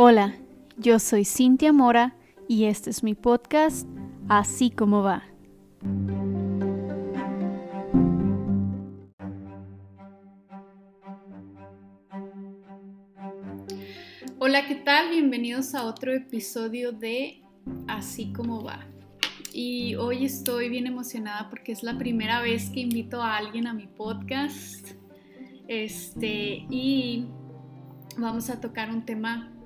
Hola, yo soy Cintia Mora y este es mi podcast Así como va. Hola, ¿qué tal? Bienvenidos a otro episodio de Así como va. Y hoy estoy bien emocionada porque es la primera vez que invito a alguien a mi podcast. Este, y vamos a tocar un tema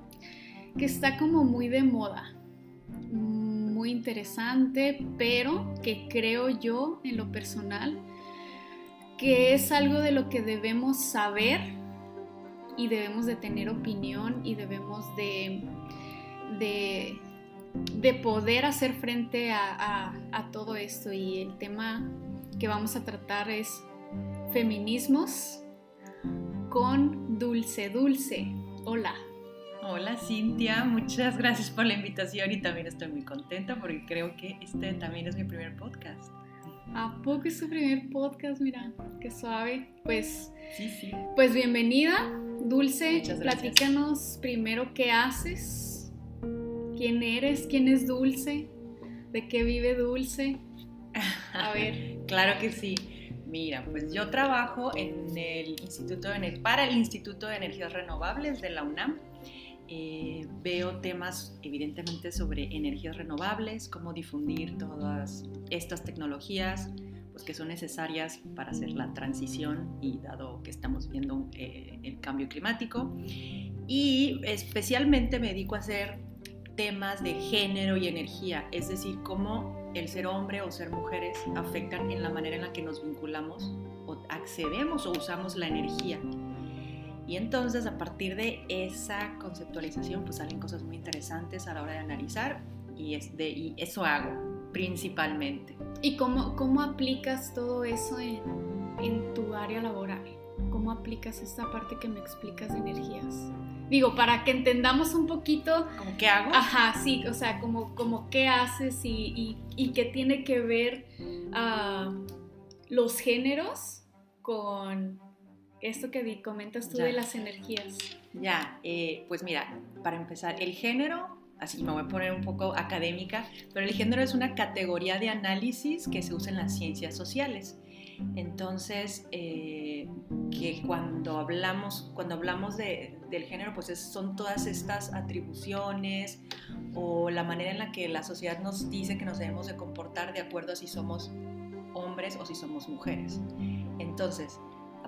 que está como muy de moda, muy interesante, pero que creo yo en lo personal que es algo de lo que debemos saber y debemos de tener opinión y debemos de, de, poder hacer frente a, a todo esto. Y el tema que vamos a tratar es feminismos con Dulce Dulce. Hola. Hola Cintia, muchas gracias por la invitación y también estoy muy contenta porque creo que este también es mi primer podcast. ¿A poco es tu primer podcast? Mira, qué suave. Pues, sí, sí. Pues bienvenida, Dulce. Platícanos primero qué haces, quién eres, quién es Dulce, de qué vive Dulce. A ver. claro que sí. Mira, pues yo trabajo en el Instituto de, para el Instituto de Energías Renovables de la UNAM eh, veo temas evidentemente sobre energías renovables, cómo difundir todas estas tecnologías pues, que son necesarias para hacer la transición y dado que estamos viendo eh, el cambio climático. Y especialmente me dedico a hacer temas de género y energía, es decir, cómo el ser hombre o ser mujeres afectan en la manera en la que nos vinculamos o accedemos o usamos la energía. Y entonces a partir de esa conceptualización pues salen cosas muy interesantes a la hora de analizar y, es de, y eso hago principalmente. ¿Y cómo, cómo aplicas todo eso en, en tu área laboral? ¿Cómo aplicas esta parte que me explicas de energías? Digo, para que entendamos un poquito... ¿Cómo qué hago? Ajá, sí, o sea, como, como qué haces y, y, y qué tiene que ver uh, los géneros con esto que comentas tú de las energías. Ya, eh, pues mira, para empezar, el género, así me voy a poner un poco académica, pero el género es una categoría de análisis que se usa en las ciencias sociales. Entonces, eh, que cuando hablamos, cuando hablamos de, del género, pues son todas estas atribuciones o la manera en la que la sociedad nos dice que nos debemos de comportar de acuerdo a si somos hombres o si somos mujeres. Entonces,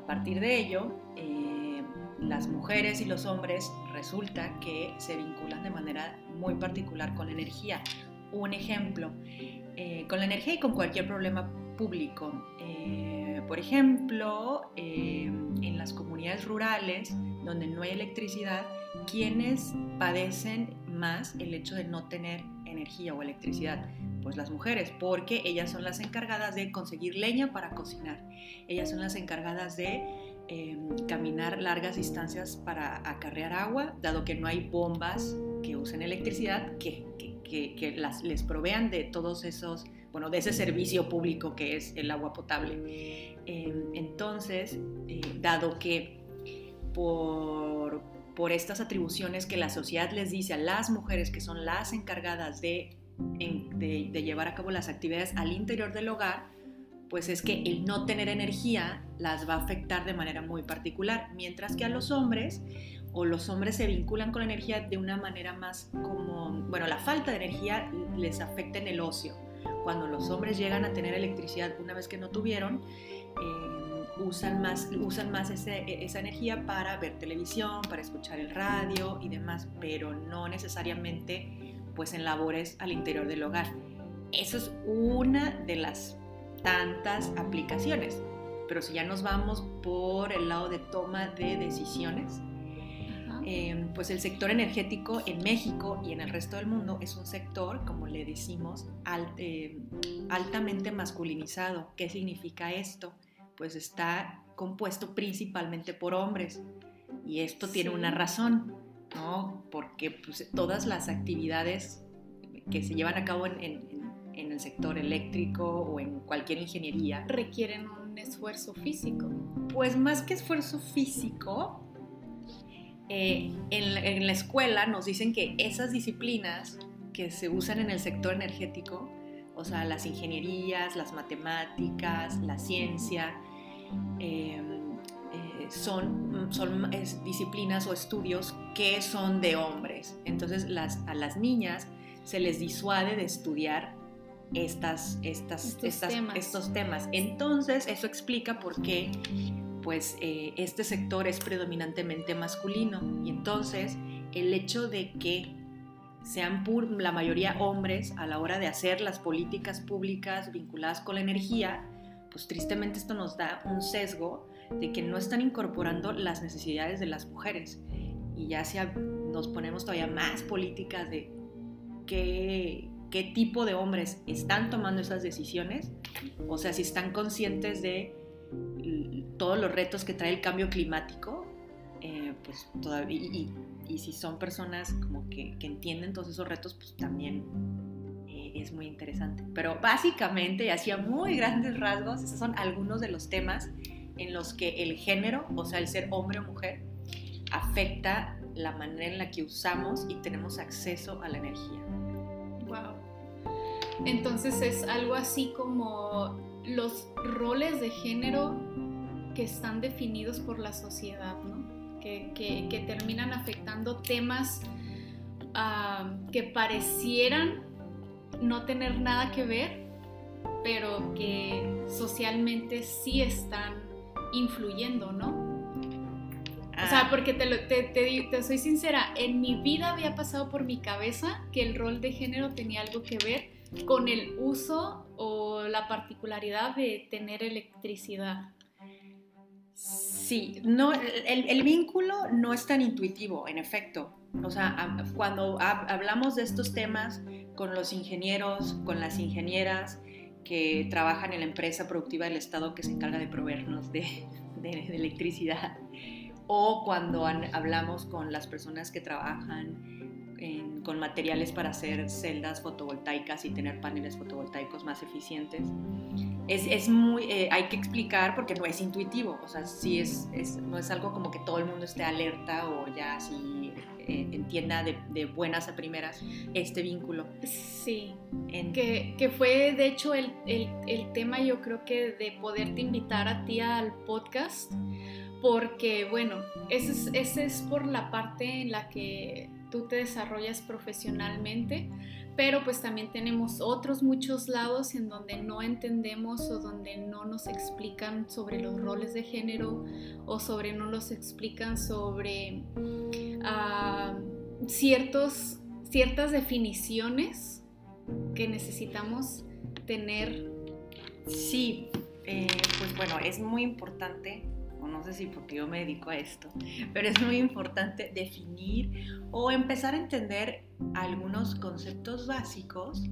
a partir de ello, eh, las mujeres y los hombres resulta que se vinculan de manera muy particular con la energía. Un ejemplo, eh, con la energía y con cualquier problema público. Eh, por ejemplo, en las comunidades rurales donde no hay electricidad, quienes padecen más el hecho de no tener o electricidad? Pues las mujeres, porque ellas son las encargadas de conseguir leña para cocinar. Ellas son las encargadas de em, caminar largas distancias para acarrear agua, dado que no hay bombas que usen electricidad que, que, las, les provean de todos esos, bueno, de ese servicio público que es el agua potable. Em, entonces, eh, dado que por por estas atribuciones que la sociedad les dice a las mujeres que son las encargadas de, llevar a cabo las actividades al interior del hogar, pues es que el no tener energía las va a afectar de manera muy particular, mientras que a los hombres o los hombres se vinculan con la energía de una manera más como, bueno, la falta de energía les afecta en el ocio. Cuando los hombres llegan a tener electricidad una vez que no tuvieron, eh, usan más, usan más esa energía para ver televisión, para escuchar el radio y demás, pero no necesariamente pues en labores al interior del hogar. Eso es una de las tantas aplicaciones. Pero si ya nos vamos por el lado de toma de decisiones, em, pues el sector energético en México y en el resto del mundo es un sector, como le decimos, em, altamente masculinizado. ¿Qué significa esto? Pues está compuesto principalmente por hombres. Y esto tiene una razón, ¿no? Porque pues, todas las actividades que se llevan a cabo en, el sector eléctrico o en cualquier ingeniería requieren un esfuerzo físico. Pues más que esfuerzo físico, eh, en, la escuela nos dicen que esas disciplinas que se usan en el sector energético, o sea, las ingenierías, las matemáticas, la ciencia, em, eh, son, son disciplinas o estudios que son de hombres. Entonces las, a las niñas se les disuade de estudiar estas, estas, estos, temas. estos temas. Entonces eso explica por qué pues eh, este sector es predominantemente masculino y entonces el hecho de que sean la mayoría hombres a la hora de hacer las políticas públicas vinculadas con la energía, pues tristemente esto nos da un sesgo de que no están incorporando las necesidades de las mujeres. Y ya si nos ponemos todavía más políticas de qué, qué tipo de hombres están tomando esas decisiones, o sea, si están conscientes de todos los retos que trae el cambio climático, eh, pues todavía, y, si son personas como que, entienden todos esos retos, pues también eh, es muy interesante. Pero básicamente, y hacía muy grandes rasgos, esos son algunos de los temas en los que el género, o sea, el ser hombre o mujer, afecta la manera en la que usamos y tenemos acceso a la energía. Wow. Entonces es algo así como los roles de género que están definidos por la sociedad, ¿no? Que, terminan afectando temas ah, que parecieran no tener nada que ver, pero que socialmente sí están influyendo, ¿no? O sea, ah. porque te, te, te, soy sincera, en mi vida había pasado por mi cabeza que el rol de género tenía algo que ver con el uso o la particularidad de tener electricidad. Sí, no, el, vínculo no es tan intuitivo, en efecto. O sea, cuando hablamos de estos temas con los ingenieros, con las ingenieras que trabajan en la empresa productiva del Estado que se encarga de proveernos de, electricidad, o cuando hablamos con las personas que trabajan con materiales para hacer celdas fotovoltaicas y tener paneles fotovoltaicos más eficientes. Es, muy, eh, hay que explicar porque no es intuitivo, o sea, sí es, no es algo como que todo el mundo esté alerta o ya así eh, entienda de, buenas a primeras este vínculo. Sí, que, que, fue de hecho el, el, el tema yo creo que de poderte invitar a ti al podcast porque bueno, ese es, ese es por la parte en la que tú te desarrollas profesionalmente, pero pues también tenemos otros muchos lados en donde no entendemos o donde no nos explican sobre los roles de género o sobre no nos explican sobre ah, ciertos, ciertas definiciones que necesitamos tener. Sí, eh, pues bueno, es muy importante no sé si porque yo me dedico a esto, pero es muy importante definir o empezar a entender algunos conceptos básicos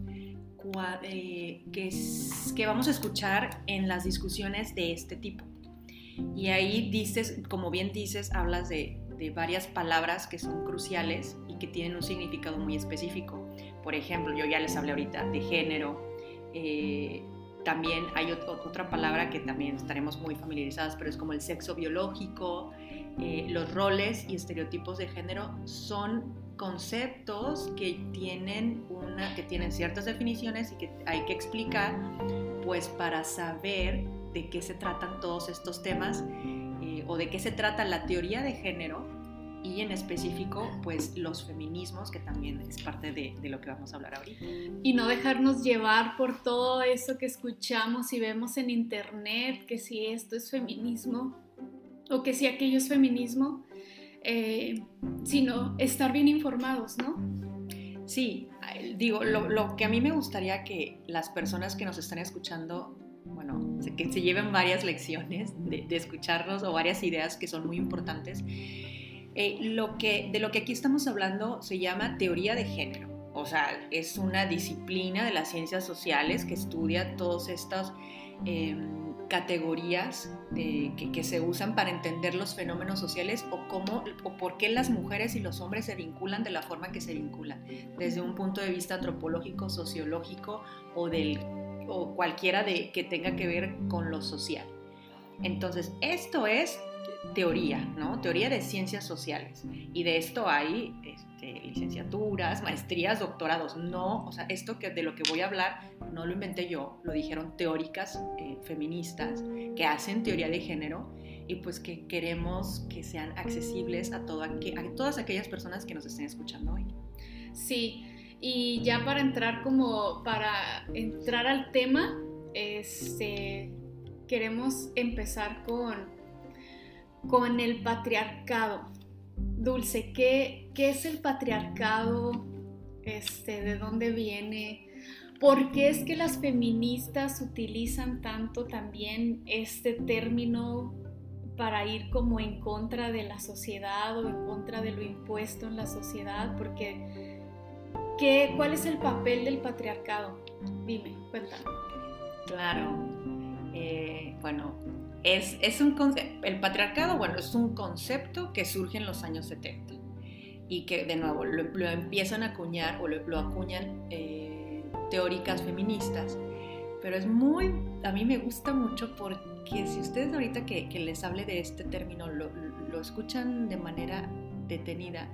eh, que, vamos a escuchar en las discusiones de este tipo. Y ahí dices, como bien dices, hablas de, de varias palabras que son cruciales y que tienen un significado muy específico. Por ejemplo, yo ya les hablé ahorita de género, eh, también hay otra palabra que también estaremos muy familiarizadas, pero es como el sexo biológico. Eh, los roles y estereotipos de género son conceptos que tienen, una, que tienen ciertas definiciones y que hay que explicar, pues para saber de qué se tratan todos estos temas eh, o de qué se trata la teoría de género y en específico pues los feminismos, que también es parte de, de, lo que vamos a hablar ahorita. Y no dejarnos llevar por todo eso que escuchamos y vemos en internet, que si esto es feminismo o que si aquello es feminismo, eh, sino estar bien informados, ¿no? Sí, digo, lo, lo, que a mí me gustaría que las personas que nos están escuchando, bueno, que se lleven varias lecciones de, de escucharnos o varias ideas que son muy importantes eh, lo que, de lo que aquí estamos hablando se llama teoría de género. O sea, es una disciplina de las ciencias sociales que estudia todas estas em, categorías que, se usan para entender los fenómenos sociales o cómo o por qué las mujeres y los hombres se vinculan de la forma que se vinculan, desde un punto de vista antropológico, sociológico o, del, o cualquiera de, que tenga que ver con lo social. Entonces, esto es teoría, ¿no? Teoría de ciencias sociales. Y de esto hay este, licenciaturas, maestrías, doctorados. No, o sea, esto que de lo que voy a hablar no lo inventé yo, lo dijeron teóricas eh, feministas que hacen teoría de género y pues que queremos que sean accesibles a, todo, a todas aquellas personas que nos estén escuchando hoy. Sí, y ya para entrar como para entrar al tema, este, queremos empezar con, con el patriarcado. Dulce, ¿qué, ¿qué, es el patriarcado? Este, ¿De dónde viene? ¿Por qué es que las feministas utilizan tanto también este término para ir como en contra de la sociedad o en contra de lo impuesto en la sociedad? Porque, ¿qué, ¿cuál es el papel del patriarcado? Dime, cuéntame. Claro, eh, bueno, es, es un el patriarcado, bueno, es un concepto que surge en los años 70 y que de nuevo lo, empiezan a acuñar o lo, acuñan eh, teóricas feministas, pero es muy, a mí me gusta mucho porque si ustedes ahorita que, les hable de este término lo, lo escuchan de manera detenida,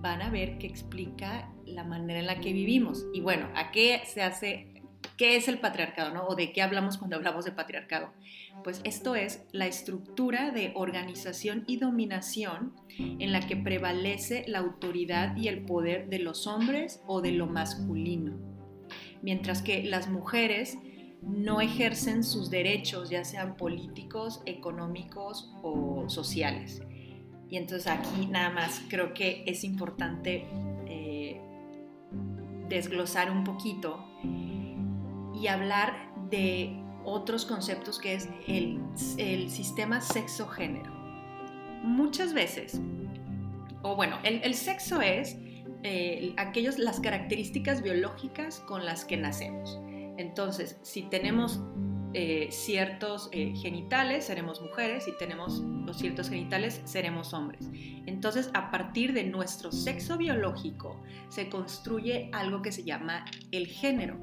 van a ver que explica la manera en la que vivimos. Y bueno, ¿a qué se hace ¿Qué es el patriarcado? ¿no? ¿O de qué hablamos cuando hablamos de patriarcado? Pues esto es la estructura de organización y dominación en la que prevalece la autoridad y el poder de los hombres o de lo masculino, mientras que las mujeres no ejercen sus derechos, ya sean políticos, económicos o sociales. Y entonces aquí nada más creo que es importante eh, desglosar un poquito y hablar de otros conceptos que es el, sistema sexo-género. Muchas veces, o bueno, el, sexo es eh, aquellos, las características biológicas con las que nacemos. Entonces, si tenemos eh, ciertos eh, genitales, seremos mujeres, si tenemos los ciertos genitales, seremos hombres. Entonces, a partir de nuestro sexo biológico, se construye algo que se llama el género.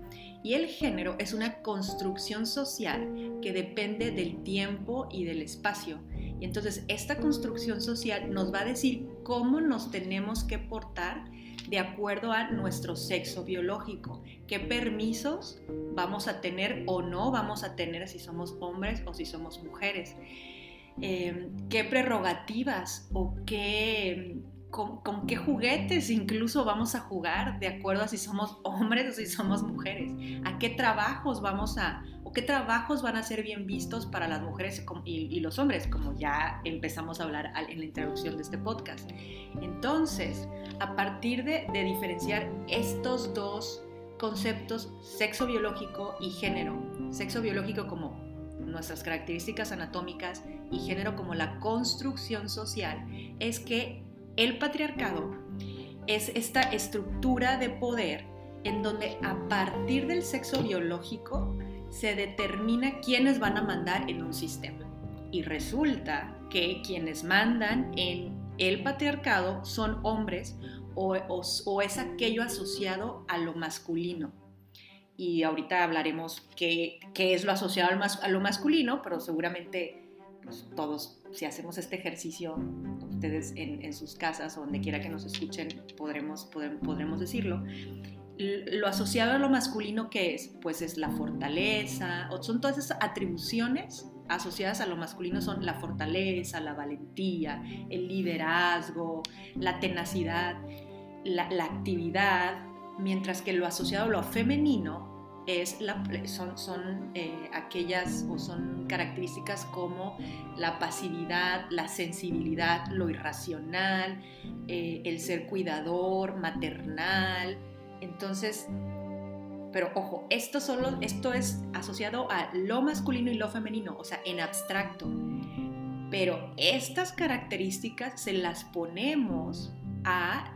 Y el género es una construcción social que depende del tiempo y del espacio. Y entonces esta construcción social nos va a decir cómo nos tenemos que portar de acuerdo a nuestro sexo biológico, qué permisos vamos a tener o no vamos a tener si somos hombres o si somos mujeres, eh, qué prerrogativas o qué con, qué juguetes incluso vamos a jugar de acuerdo a si somos hombres o si somos mujeres, a qué trabajos vamos a, o qué trabajos van a ser bien vistos para las mujeres y, los hombres, como ya empezamos a hablar en la introducción de este podcast. Entonces, a partir de, de diferenciar estos dos conceptos, sexo biológico y género, sexo biológico como nuestras características anatómicas y género como la construcción social, es que el patriarcado es esta estructura de poder en donde a partir del sexo biológico se determina quiénes van a mandar en un sistema. Y resulta que quienes mandan en el patriarcado son hombres o, es aquello asociado a lo masculino. Y ahorita hablaremos qué, es lo asociado a lo masculino, pero seguramente pues, todos, si hacemos este ejercicio, en, sus casas o donde quiera que nos escuchen, podremos, podremos decirlo. Lo asociado a lo masculino que es, pues es la fortaleza, son todas esas atribuciones asociadas a lo masculino son la fortaleza, la valentía, el liderazgo, la tenacidad, la, la actividad, mientras que lo asociado a lo femenino es la, son, eh, aquellas o son características como la pasividad, la sensibilidad, lo irracional, eh, el ser cuidador, maternal. Entonces, pero ojo, esto, solo, esto es asociado a lo masculino y lo femenino, o sea, en abstracto. Pero estas características se las ponemos a,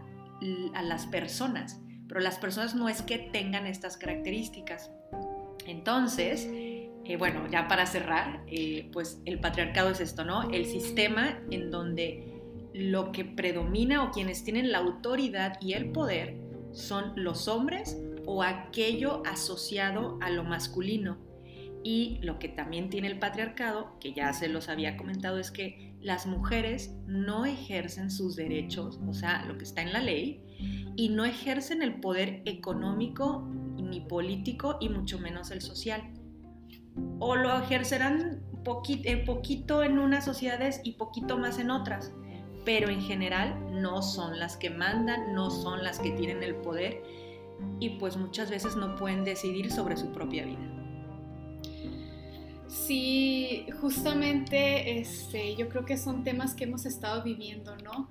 a las personas pero las personas no es que tengan estas características. Entonces, eh, bueno, ya para cerrar, eh, pues el patriarcado es esto, ¿no? El sistema en donde lo que predomina o quienes tienen la autoridad y el poder son los hombres o aquello asociado a lo masculino. Y lo que también tiene el patriarcado, que ya se los había comentado, es que las mujeres no ejercen sus derechos, o sea, lo que está en la ley, y no ejercen el poder económico ni político y mucho menos el social. O lo ejercerán poquito, poquito en unas sociedades y poquito más en otras, pero en general no son las que mandan, no son las que tienen el poder y pues muchas veces no pueden decidir sobre su propia vida. Sí, justamente este, yo creo que son temas que hemos estado viviendo, ¿no?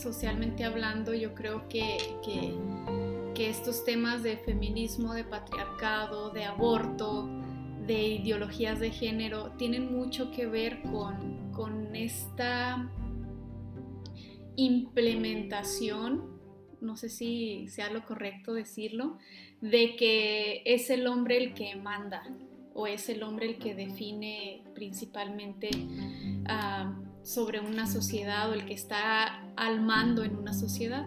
Socialmente hablando, yo creo que, que, estos temas de feminismo, de patriarcado, de aborto, de ideologías de género, tienen mucho que ver con, con esta implementación, no sé si sea lo correcto decirlo, de que es el hombre el que manda o es el hombre el que define principalmente ah, sobre una sociedad o el que está al mando en una sociedad.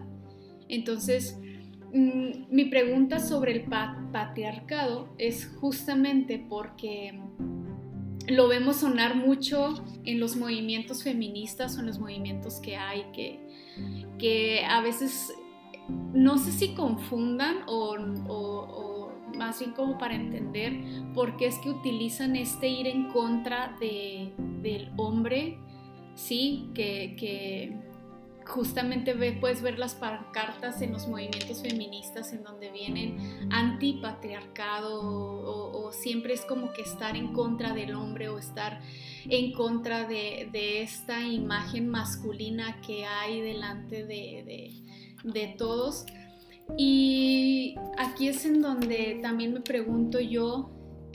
Entonces, mm, mi pregunta sobre el patriarcado es justamente porque lo vemos sonar mucho en los movimientos feministas o en los movimientos que hay, que, que a veces no sé si confundan o, más bien como para entender por qué es que utilizan este ir en contra de, del hombre, sí, que, justamente puedes ver las pancartas en los movimientos feministas en donde vienen antipatriarcado o, o, siempre es como que estar en contra del hombre o estar en contra de, esta imagen masculina que hay delante de de todos. Y aquí es en donde también me pregunto yo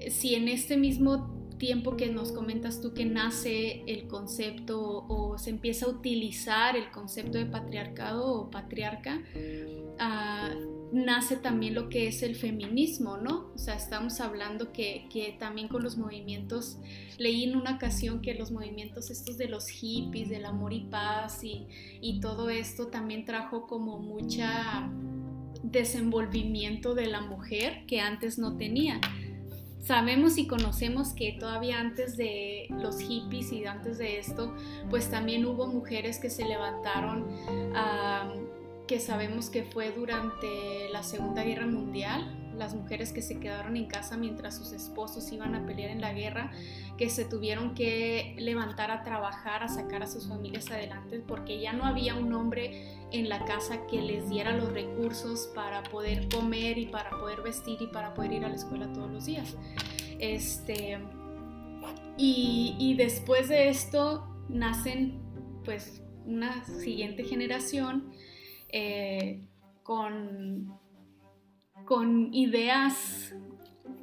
si en este mismo tiempo que nos comentas tú que nace el concepto o, se empieza a utilizar el concepto de patriarcado o patriarca, ah, nace también lo que es el feminismo, ¿no? O sea, estamos hablando que, también con los movimientos, leí en una ocasión que los movimientos estos de los hippies, del amor y paz y, y todo esto también trajo como mucha desenvolvimiento de la mujer que antes no tenía. Sabemos y conocemos que todavía antes de los hippies y antes de esto, pues también hubo mujeres que se levantaron a que sabemos que fue durante la Segunda Guerra Mundial, las mujeres que se quedaron en casa mientras sus esposos iban a pelear en la guerra, que se tuvieron que levantar a trabajar, a sacar a sus familias adelante, porque ya no había un hombre en la casa que les diera los recursos para poder comer y para poder vestir y para poder ir a la escuela todos los días. Este, y, después de esto nacen pues una siguiente generación eh, con, con ideas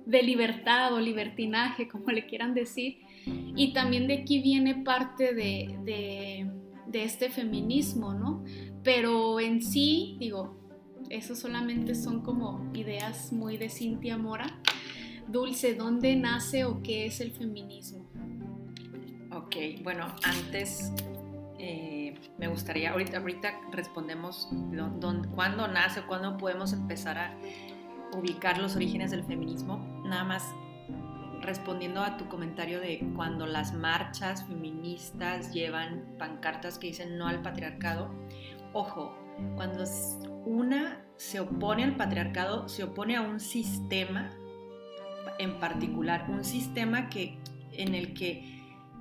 de libertad o libertinaje, como le quieran decir. Y también de aquí viene parte de, de, este feminismo, ¿no? Pero en sí, digo, eso solamente son como ideas muy de Cintia Mora. Dulce, ¿dónde nace o qué es el feminismo? Ok, bueno, antes eh, me gustaría, ahorita, ahorita respondemos cuándo nace, cuándo podemos empezar a ubicar los orígenes del feminismo. Nada más respondiendo a tu comentario de cuando las marchas feministas llevan pancartas que dicen no al patriarcado. Ojo, cuando una se opone al patriarcado, se opone a un sistema en particular, un sistema que, en el que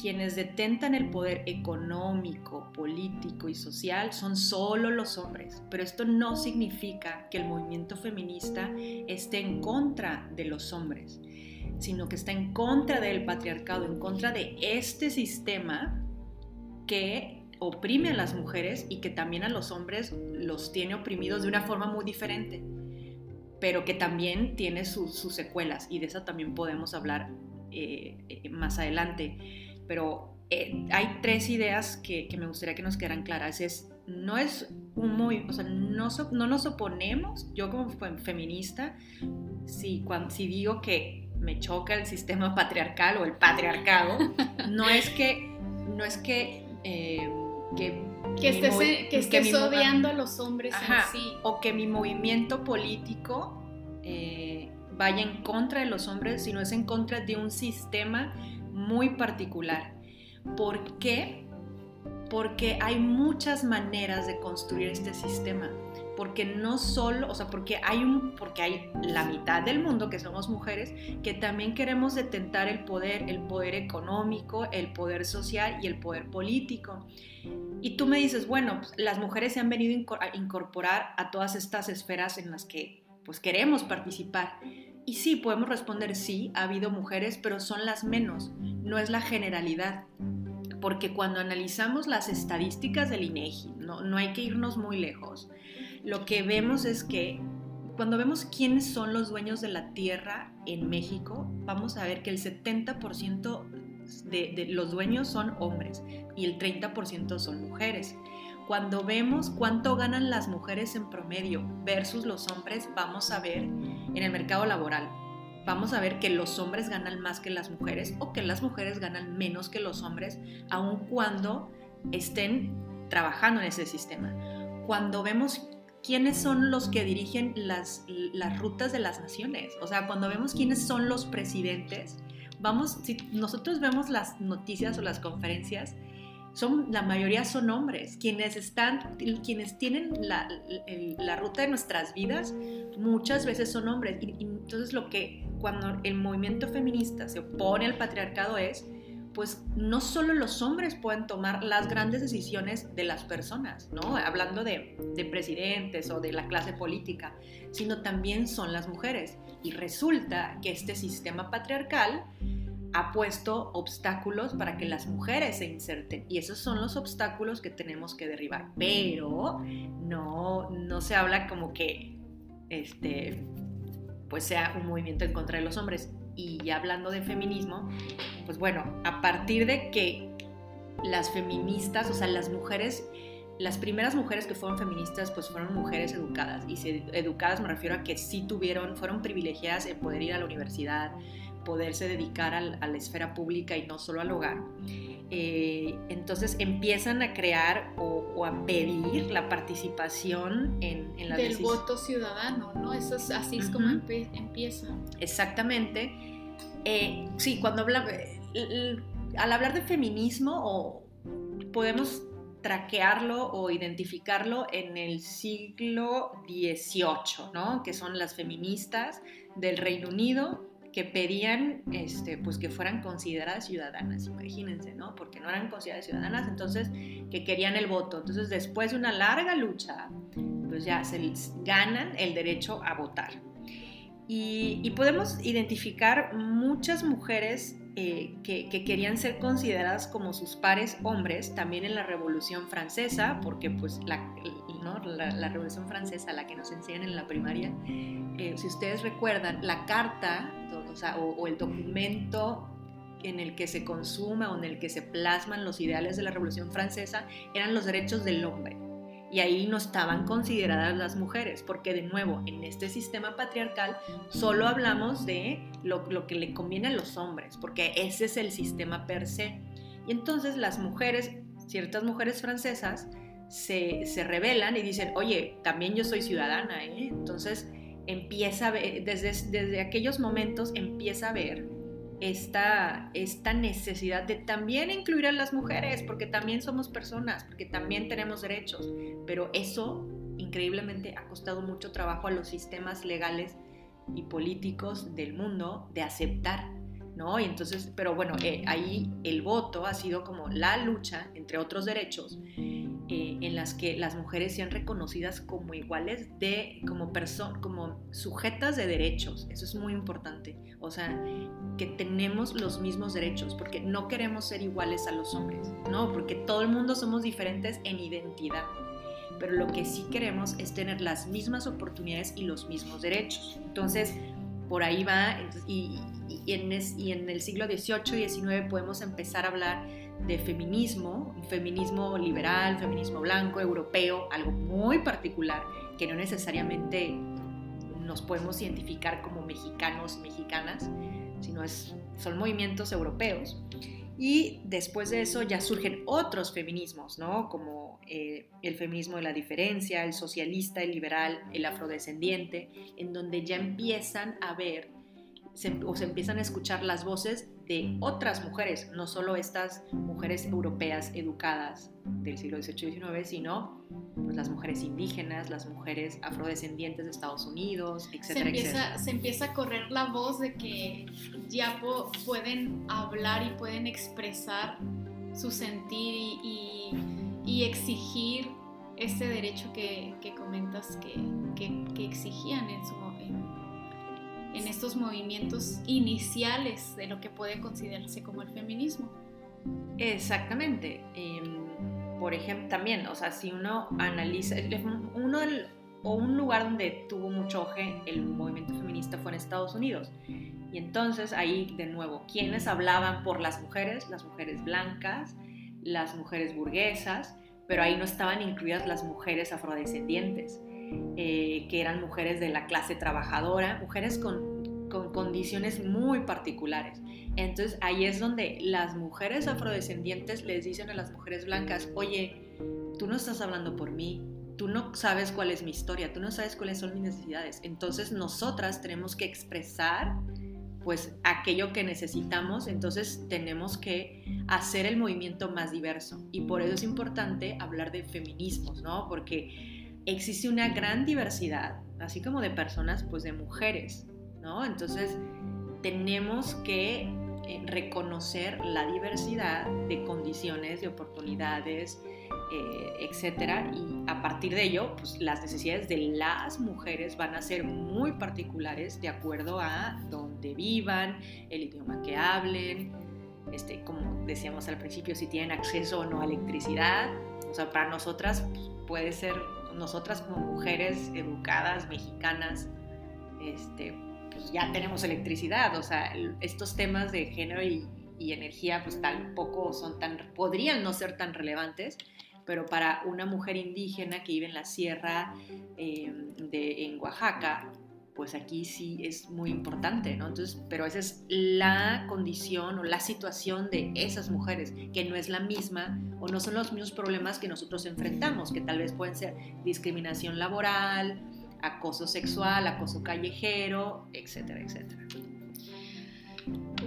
quienes detentan el poder económico, político y social son solo los hombres, pero esto no significa que el movimiento feminista esté en contra de los hombres, sino que está en contra del patriarcado, en contra de este sistema que oprime a las mujeres y que también a los hombres los tiene oprimidos de una forma muy diferente, pero que también tiene sus, secuelas y de eso también podemos hablar eh, eh, más adelante pero eh, hay tres ideas que, me gustaría que nos quedaran claras. Es, no es un muy, o sea, no, no nos oponemos, yo como feminista, si, cuando, si digo que me choca el sistema patriarcal o el patriarcado, no es que, no es que, eh, que que estés, que estés odiando a los hombres en sí. O que mi movimiento político eh, vaya en contra de los hombres, sino es en contra de un sistema muy particular. ¿Por qué? Porque hay muchas maneras de construir este sistema porque no solo, o sea, porque hay un, porque hay la mitad del mundo que somos mujeres que también queremos detentar el poder, el poder económico, el poder social y el poder político. Y tú me dices, bueno, pues, las mujeres se han venido a incorporar a todas estas esferas en las que pues queremos participar. Y sí, podemos responder sí, ha habido mujeres, pero son las menos, no es la generalidad. Porque cuando analizamos las estadísticas del INEGI, no, no hay que irnos muy lejos, lo que vemos es que cuando vemos quiénes son los dueños de la tierra en México, vamos a ver que el 70% de, de, los dueños son hombres y el 30% son mujeres. Cuando vemos cuánto ganan las mujeres en promedio versus los hombres, vamos a ver en el mercado laboral, vamos a ver que los hombres ganan más que las mujeres o que las mujeres ganan menos que los hombres, aun cuando estén trabajando en ese sistema. Cuando vemos quiénes son los que dirigen las, las rutas de las naciones. O sea, cuando vemos quiénes son los presidentes, vamos, si nosotros vemos las noticias o las conferencias, son, la mayoría son hombres, quienes están, quienes tienen la, la ruta de nuestras vidas, muchas veces son hombres. y entonces lo que cuando el movimiento feminista se opone al patriarcado es pues no solo los hombres pueden tomar las grandes decisiones de las personas, ¿no? Hablando de, presidentes o de la clase política, sino también son las mujeres. Y resulta que este sistema patriarcal ha puesto obstáculos para que las mujeres se inserten y esos son los obstáculos que tenemos que derribar. Pero no, no se habla como que este, pues sea un movimiento en contra de los hombres y ya hablando de feminismo, pues bueno, a partir de que las feministas, o sea, las mujeres, las primeras mujeres que fueron feministas, pues fueron mujeres educadas. Y educadas me refiero a que sí tuvieron, fueron privilegiadas en poder ir a la universidad, poderse dedicar a la esfera pública y no solo al hogar. Eh, entonces empiezan a crear o, a pedir la participación en, en la Del voto ciudadano, ¿no? Eso es, así es como empieza. Exactamente. Eh, sí, cuando habla, al hablar de feminismo o podemos traquearlo o identificarlo en el siglo XVIII, ¿no? que son las feministas del Reino Unido que pedían este, pues que fueran consideradas ciudadanas, imagínense, ¿no? Porque no eran consideradas ciudadanas, entonces que querían el voto. Entonces después de una larga lucha, pues ya se les ganan el derecho a votar. Y, podemos identificar muchas mujeres eh, que, querían ser consideradas como sus pares hombres también en la Revolución Francesa, porque pues la, la, Revolución Francesa, la que nos enseñan en la primaria, eh, si ustedes recuerdan, la carta o, el documento en el que se consuma o en el que se plasman los ideales de la Revolución Francesa eran los derechos del hombre. Y ahí no estaban consideradas las mujeres, porque de nuevo, en este sistema patriarcal solo hablamos de lo, que le conviene a los hombres, porque ese es el sistema per se. Y entonces las mujeres, ciertas mujeres francesas, se, se rebelan y dicen, oye, también yo soy ciudadana, ¿eh? Entonces, empieza a ver, desde, aquellos momentos empieza a ver esta, esta necesidad de también incluir a las mujeres, porque también somos personas, porque también tenemos derechos, pero eso increíblemente ha costado mucho trabajo a los sistemas legales y políticos del mundo de aceptar, ¿no? Y entonces, pero bueno, eh, ahí el voto ha sido como la lucha entre otros derechos eh, en las que las mujeres sean reconocidas como iguales de como como sujetas de derechos. Eso es muy importante. O sea que tenemos los mismos derechos porque no queremos ser iguales a los hombres no porque todo el mundo somos diferentes en identidad. Pero lo que sí queremos es tener las mismas oportunidades y los mismos derechos. Entonces por ahí va y, en, y en el siglo XVIII y XIX podemos empezar a hablar de feminismo, feminismo liberal, feminismo blanco, europeo, algo muy particular que no necesariamente nos podemos identificar como mexicanos, mexicanas, sino es, son movimientos europeos. Y después de eso ya surgen otros feminismos, ¿no? Como eh, el feminismo de la diferencia, el socialista, el liberal, el afrodescendiente, en donde ya empiezan a ver se, o se empiezan a escuchar las voces de otras mujeres, no solo estas mujeres europeas educadas del siglo XVIII y XIX, sino pues, las mujeres indígenas, las mujeres afrodescendientes de Estados Unidos, etcétera, se empieza, etcétera. Se empieza a correr la voz de que ya po pueden hablar y pueden expresar su sentir y, y, y exigir ese derecho que, que comentas que, que, que, exigían en, su, en, en, estos movimientos iniciales de lo que puede considerarse como el feminismo. Exactamente. Eh, por ejemplo, también, o sea, si uno analiza, uno o un lugar donde tuvo mucho auge el movimiento feminista fue en Estados Unidos. Y entonces ahí, de nuevo, ¿quiénes hablaban por las mujeres? Las mujeres blancas, las mujeres burguesas, pero ahí no estaban incluidas las mujeres afrodescendientes, eh, que eran mujeres de la clase trabajadora, mujeres con, con condiciones muy particulares. Entonces ahí es donde las mujeres afrodescendientes les dicen a las mujeres blancas, oye, tú no estás hablando por mí, tú no sabes cuál es mi historia, tú no sabes cuáles son mis necesidades. Entonces nosotras tenemos que expresar pues aquello que necesitamos, entonces tenemos que hacer el movimiento más diverso. Y por eso es importante hablar de feminismos, ¿no? Porque existe una gran diversidad, así como de personas, pues de mujeres, ¿no? Entonces tenemos que eh, reconocer la diversidad de condiciones, de oportunidades, eh, etcétera, y a partir de ello, pues las necesidades de las mujeres van a ser muy particulares de acuerdo a dónde vivan, el idioma que hablen, este, como decíamos al principio, si tienen acceso o no a electricidad. O sea, para nosotras pues, puede ser, nosotras como mujeres educadas, mexicanas, este, pues ya tenemos electricidad. O sea, estos temas de género y, energía pues tampoco son tan, podrían no ser tan relevantes, pero para una mujer indígena que vive en la sierra eh, de, en Oaxaca, pues aquí sí es muy importante, ¿no? Entonces, pero esa es la condición o la situación de esas mujeres, que no es la misma o no son los mismos problemas que nosotros enfrentamos, que tal vez pueden ser discriminación laboral, acoso sexual, acoso callejero, etcétera, etcétera.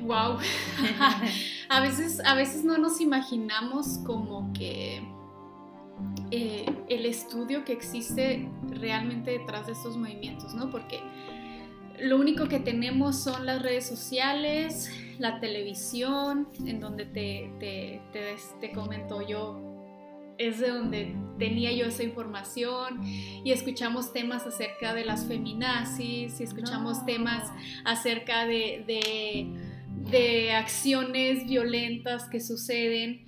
Wow. a veces, a veces no nos imaginamos como que eh, el estudio que existe realmente detrás de estos movimientos, ¿no? Porque lo único que tenemos son las redes sociales, la televisión, en donde te, te, te, te comento yo, es de donde tenía yo esa información y escuchamos temas acerca de las feminazis y escuchamos no. temas acerca de, de, de acciones violentas que suceden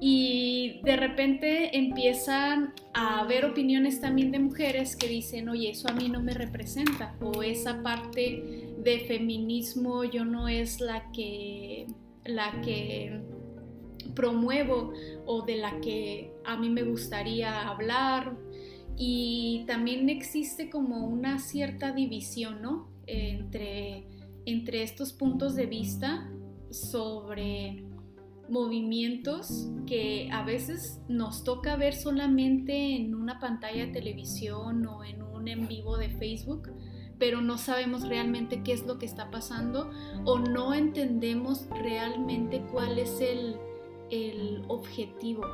y de repente empiezan a haber opiniones también de mujeres que dicen, oye, eso a mí no me representa, o esa parte de feminismo yo no es la que, la que promuevo o de la que a mí me gustaría hablar. Y también existe como una cierta división, ¿no? Entre, entre estos puntos de vista sobre movimientos que a veces nos toca ver solamente en una pantalla de televisión o en un en vivo de Facebook, pero no sabemos realmente qué es lo que está pasando o no entendemos realmente cuál es el, el objetivo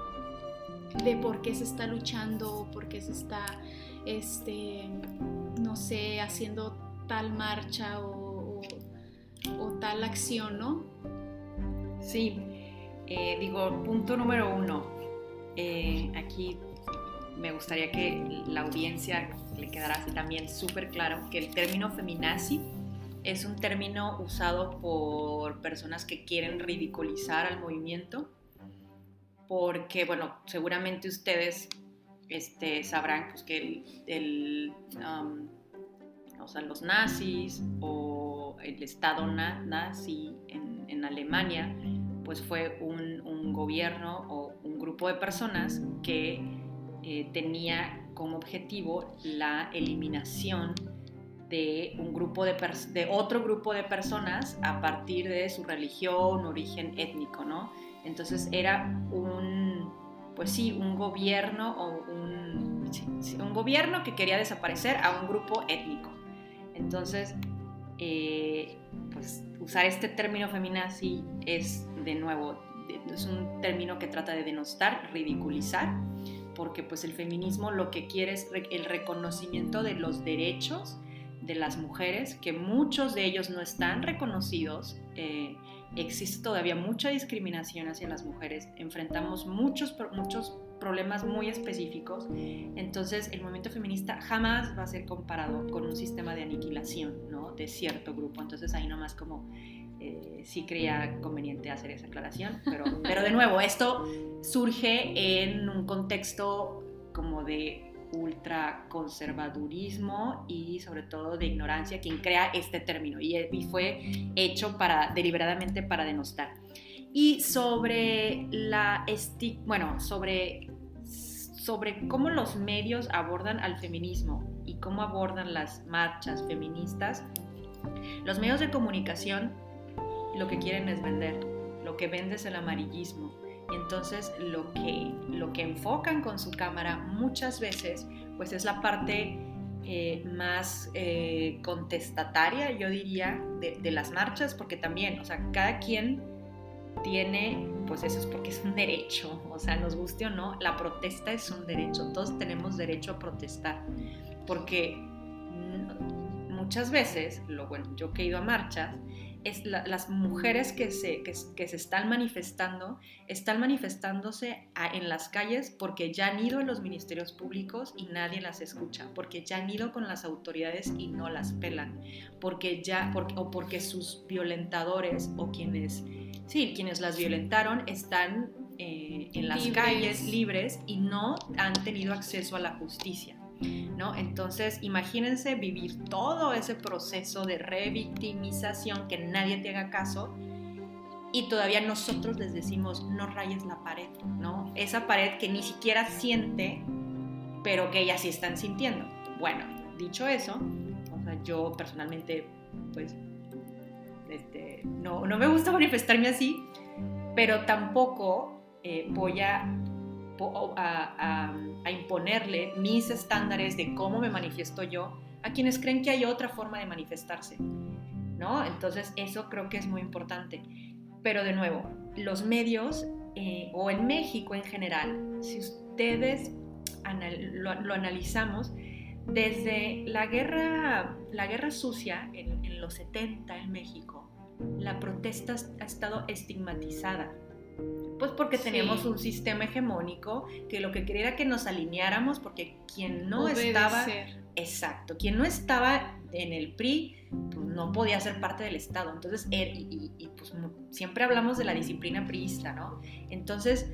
de por qué se está luchando o por qué se está, este, no sé, haciendo tal marcha o, o, o tal acción, ¿no? Sí, eh, digo, punto número uno, eh, aquí me gustaría que la audiencia le quedara así también súper claro que el término feminazi es un término usado por personas que quieren ridiculizar al movimiento, porque, bueno, seguramente ustedes este, sabrán pues, que el, um, los nazis o el Estado nazi en Alemania pues fue un, gobierno o un grupo de personas que eh, tenía como objetivo la eliminación de un grupo de, de, otro grupo de personas a partir de su religión, origen étnico, ¿no? Entonces era un, pues sí, un gobierno o un, un gobierno que quería desaparecer a un grupo étnico. Entonces, eh, pues usar este término feminazi es de nuevo, es un término que trata de denostar, ridiculizar, porque pues el feminismo lo que quiere es el reconocimiento de los derechos de las mujeres, que muchos de ellos no están reconocidos. Eh, existe todavía mucha discriminación hacia las mujeres, enfrentamos muchos, muchos problemas muy específicos. Entonces, el movimiento feminista jamás va a ser comparado con un sistema de aniquilación ¿no? de cierto grupo. Entonces, ahí nomás como eh, sí creía conveniente hacer esa aclaración. Pero, pero de nuevo, esto surge en un contexto como de ultraconservadurismo y sobre todo de ignorancia quien crea este término y, y fue hecho para deliberadamente para denostar y sobre la bueno, sobre sobre cómo los medios abordan al feminismo y cómo abordan las marchas feministas. Los medios de comunicación lo que quieren es vender, lo que vende es el amarillismo. Y entonces lo que, lo que enfocan con su cámara muchas veces pues es la parte eh, más eh, contestataria, yo diría, de, de, las marchas, porque también, o sea, cada quien tiene, pues eso es porque es un derecho, o sea, nos guste o no, la protesta es un derecho, todos tenemos derecho a protestar, porque muchas veces, lo bueno, yo que he ido a marchas, es las mujeres que se, que, se están manifestando, están manifestándose en las calles porque ya han ido a los ministerios públicos y nadie las escucha, porque ya han ido con las autoridades y no las pelan, porque ya, o porque sus violentadores o quienes sí, quienes las violentaron están eh, en las calles libres y no han tenido acceso a la justicia. ¿No? Entonces, imagínense vivir todo ese proceso de revictimización, que nadie te haga caso, y todavía nosotros les decimos, no rayes la pared, ¿no? Esa pared que ni siquiera siente, pero que ellas sí están sintiendo. Bueno, dicho eso, yo personalmente, pues este, no, no me gusta manifestarme así, pero tampoco eh, voy a, a, imponerle mis estándares de cómo me manifiesto yo a quienes creen que hay otra forma de manifestarse. ¿no? Entonces eso creo que es muy importante. Pero de nuevo, los medios eh, o en México en general, si ustedes lo, analizamos, desde la guerra, la guerra sucia en, en los 70 en México, la protesta ha estado estigmatizada. Pues porque teníamos un sistema hegemónico que lo que quería era que nos alineáramos porque quien no estaba... Exacto, quien no estaba en el PRI pues no podía ser parte del Estado. Entonces, er, y, pues siempre hablamos de la disciplina priista, ¿no? Entonces,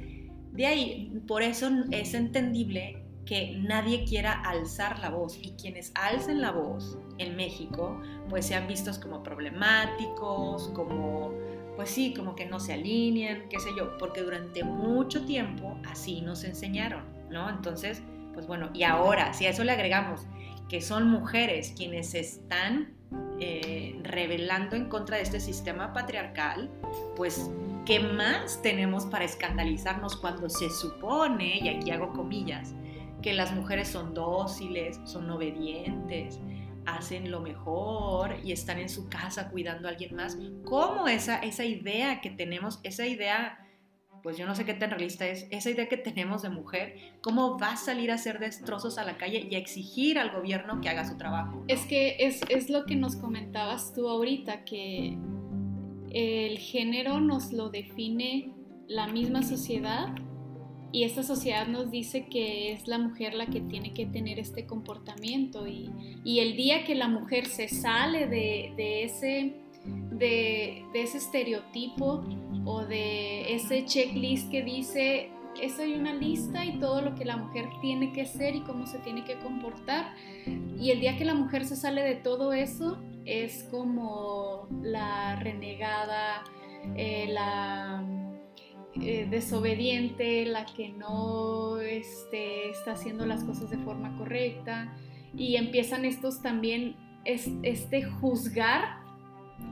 de ahí, por eso es entendible que nadie quiera alzar la voz y quienes alcen la voz en México pues sean vistos como problemáticos, como pues sí, como que no se alinean, qué sé yo, porque durante mucho tiempo así nos enseñaron, ¿no? Entonces, pues bueno, y ahora, si a eso le agregamos que son mujeres quienes están eh, revelando en contra de este sistema patriarcal, pues, ¿qué más tenemos para escandalizarnos cuando se supone, y aquí hago comillas, que las mujeres son dóciles, son obedientes, hacen lo mejor y están en su casa cuidando a alguien más. ¿Cómo esa, esa idea que tenemos, esa idea, pues yo no sé qué tan realista es, esa idea que tenemos de mujer, cómo va a salir a hacer destrozos a la calle y a exigir al gobierno que haga su trabajo? Es que es, es lo que nos comentabas tú ahorita, que el género nos lo define la misma sociedad y esta sociedad nos dice que es la mujer la que tiene que tener este comportamiento y, el día que la mujer se sale de, ese, de, ese estereotipo o de ese checklist que dice esa hay una lista y todo lo que la mujer tiene que ser y cómo se tiene que comportar. Y el día que la mujer se sale de todo eso, es como la renegada, eh, la eh, desobediente, la que no este, está haciendo las cosas de forma correcta. Y empiezan estos también, este juzgar,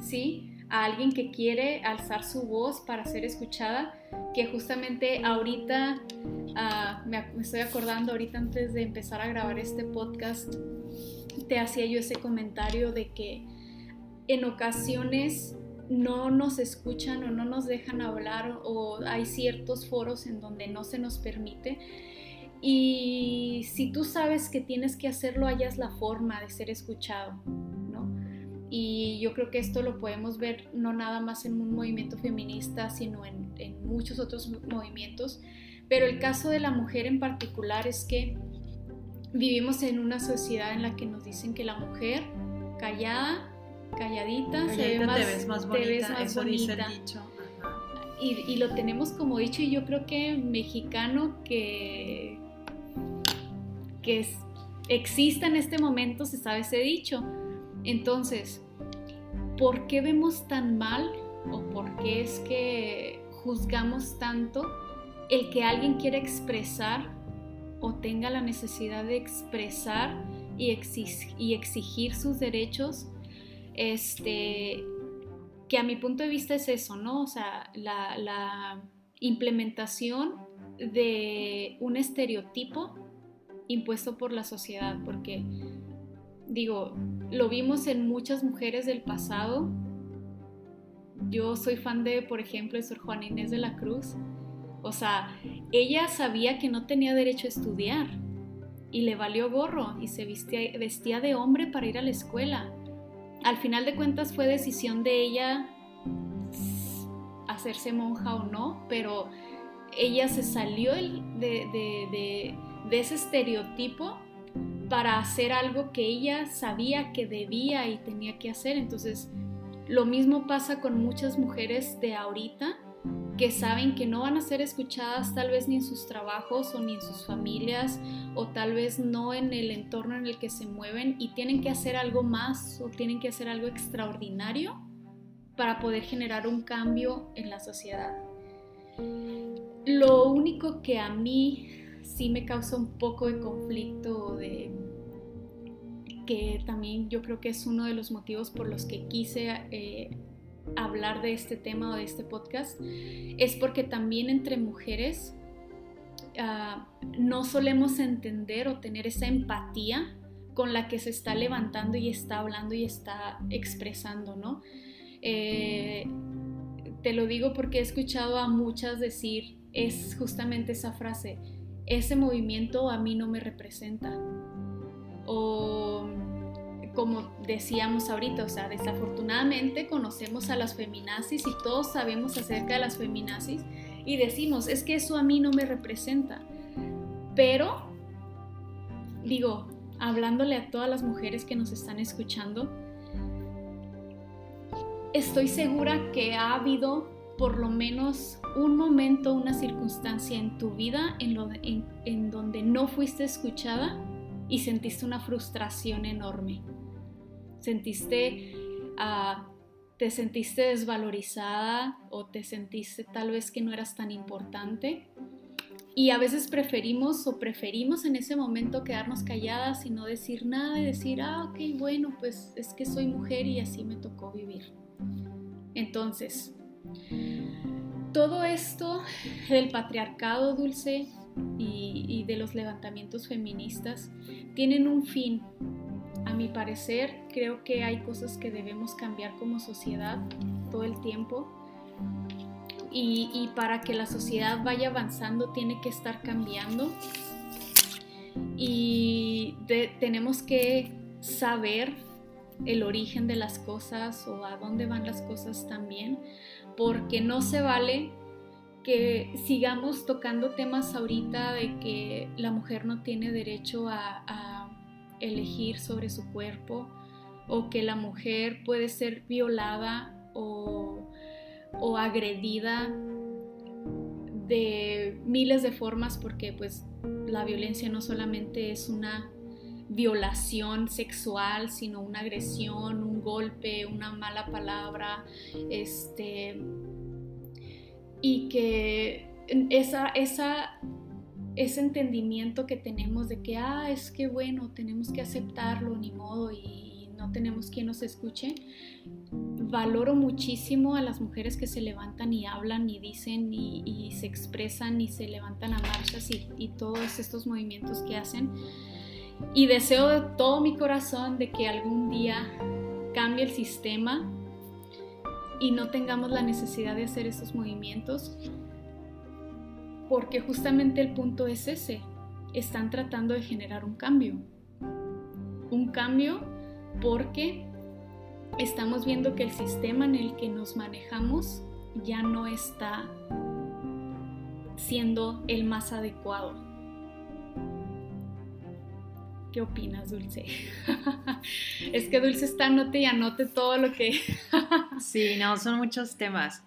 ¿sí? A alguien que quiere alzar su voz para ser escuchada, que justamente ahorita, ah, me, me estoy acordando ahorita antes de empezar a grabar este podcast, te hacía yo ese comentario de que en ocasiones no nos escuchan o no nos dejan hablar o hay ciertos foros en donde no se nos permite. Y si tú sabes que tienes que hacerlo, hayas la forma de ser escuchado. Y yo creo que esto lo podemos ver no nada más en un movimiento feminista, sino en, en muchos otros movimientos. Pero el caso de la mujer en particular es que vivimos en una sociedad en la que nos dicen que la mujer callada calladita, se ve más, te ves más bonita, eso dice el dicho. Y, y, lo tenemos como dicho y yo creo que mexicano que, que es, exista en este momento se sabe ese dicho. Entonces, ¿por qué vemos tan mal o por qué es que juzgamos tanto el que alguien quiera expresar o tenga la necesidad de expresar y, y exigir sus derechos este, que a mi punto de vista es eso, ¿no? O sea, la, implementación de un estereotipo impuesto por la sociedad, porque digo, lo vimos en muchas mujeres del pasado. Yo soy fan de, por ejemplo, de Sor Juana Inés de la Cruz. O sea, ella sabía que no tenía derecho a estudiar y le valió gorro y se vestía de hombre para ir a la escuela al final de cuentas fue decisión de ella hacerse monja o no, pero ella se salió de, ese estereotipo para hacer algo que ella sabía que debía y tenía que hacer. Entonces, lo mismo pasa con muchas mujeres de ahorita que saben que no van a ser escuchadas tal vez ni en sus trabajos o ni en sus familias o tal vez no en el entorno en el que se mueven y tienen que hacer algo más o tienen que hacer algo extraordinario para poder generar un cambio en la sociedad. Lo único que a mí sí me causa un poco de conflicto de que también yo creo que es uno de los motivos por los que quise eh, hablar de este tema o de este podcast es porque también entre mujeres ah, no solemos entender o tener esa empatía con la que se está levantando y está hablando y está expresando, ¿no? Eh, te lo digo porque he escuchado a muchas decir, es justamente esa frase, ese movimiento a mí no me representa. O como decíamos ahorita, o sea, desafortunadamente conocemos a las feminazis y todos sabemos acerca de las feminazis y decimos, es que eso a mí no me representa. Pero, digo, hablándole a todas las mujeres que nos están escuchando, estoy segura que ha habido por lo menos un momento, una circunstancia en tu vida en, en donde no fuiste escuchada y sentiste una frustración enorme sentiste, ah, te sentiste desvalorizada o te sentiste tal vez que no eras tan importante. Y a veces preferimos o preferimos en ese momento quedarnos calladas y no decir nada y decir, ah, ok, bueno, pues es que soy mujer y así me tocó vivir. Entonces, todo esto del patriarcado dulce y, y de los levantamientos feministas tienen un fin a mi parecer, creo que hay cosas que debemos cambiar como sociedad todo el tiempo. Y, para que la sociedad vaya avanzando tiene que estar cambiando. Y tenemos que saber el origen de las cosas o a dónde van las cosas también, porque no se vale que sigamos tocando temas ahorita de que la mujer no tiene derecho a elegir sobre su cuerpo o que la mujer puede ser violada o, agredida de miles de formas porque pues la violencia no solamente es una violación sexual, sino una agresión, un golpe, una mala palabra, este, y que esa, esa ese entendimiento que tenemos de que, ah, es que bueno, tenemos que aceptarlo, ni modo, y no tenemos quien nos escuche, valoro muchísimo a las mujeres que se levantan y hablan y dicen y, se expresan y se levantan a marchas y, y todos estos movimientos que hacen. Y deseo de todo mi corazón de que algún día cambie el sistema y no tengamos la necesidad de hacer esos movimientos, porque justamente el punto es ese, están tratando de generar un cambio. Un cambio porque estamos viendo que el sistema en el que nos manejamos ya no está siendo el más adecuado. ¿Qué opinas, Dulce? es que Dulce está anote y anote todo lo que... sí, no, son muchos temas.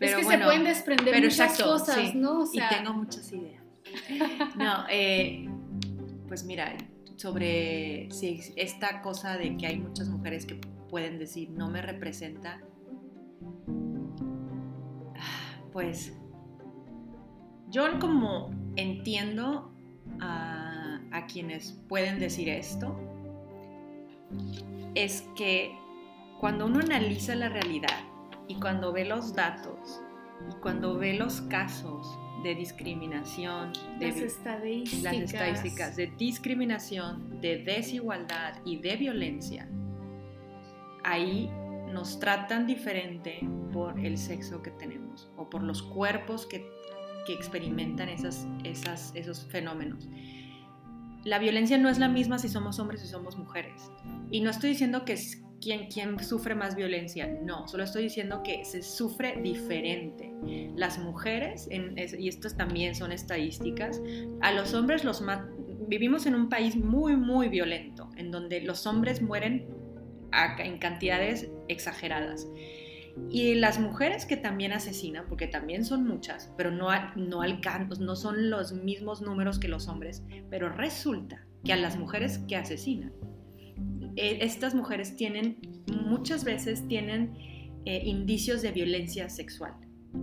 Pero es que se pueden desprender muchas cosas, ¿no? y tengo muchas ideas. No, eh, pues mira, sobre si esta cosa de que hay muchas mujeres que pueden decir no me representa, pues yo como entiendo a, a quienes pueden decir esto, es que cuando uno analiza la realidad y cuando ve los datos y cuando ve los casos de discriminación, de las estadísticas. las estadísticas de discriminación, de desigualdad y de violencia, ahí nos tratan diferente por el sexo que tenemos o por los cuerpos que, que experimentan esas, esas, esos fenómenos. La violencia no es la misma si somos hombres o si somos mujeres. Y no estoy diciendo que quién, quién sufre más violencia, no, solo estoy diciendo que se sufre diferente. Las mujeres, y estas también son estadísticas, a los hombres los vivimos en un país muy, muy violento, en donde los hombres mueren en cantidades exageradas. Y las mujeres que también asesinan, porque también son muchas, pero no, no, no son los mismos números que los hombres, pero resulta que a las mujeres que asesinan, eh, estas mujeres tienen, muchas veces tienen eh, indicios de violencia sexual.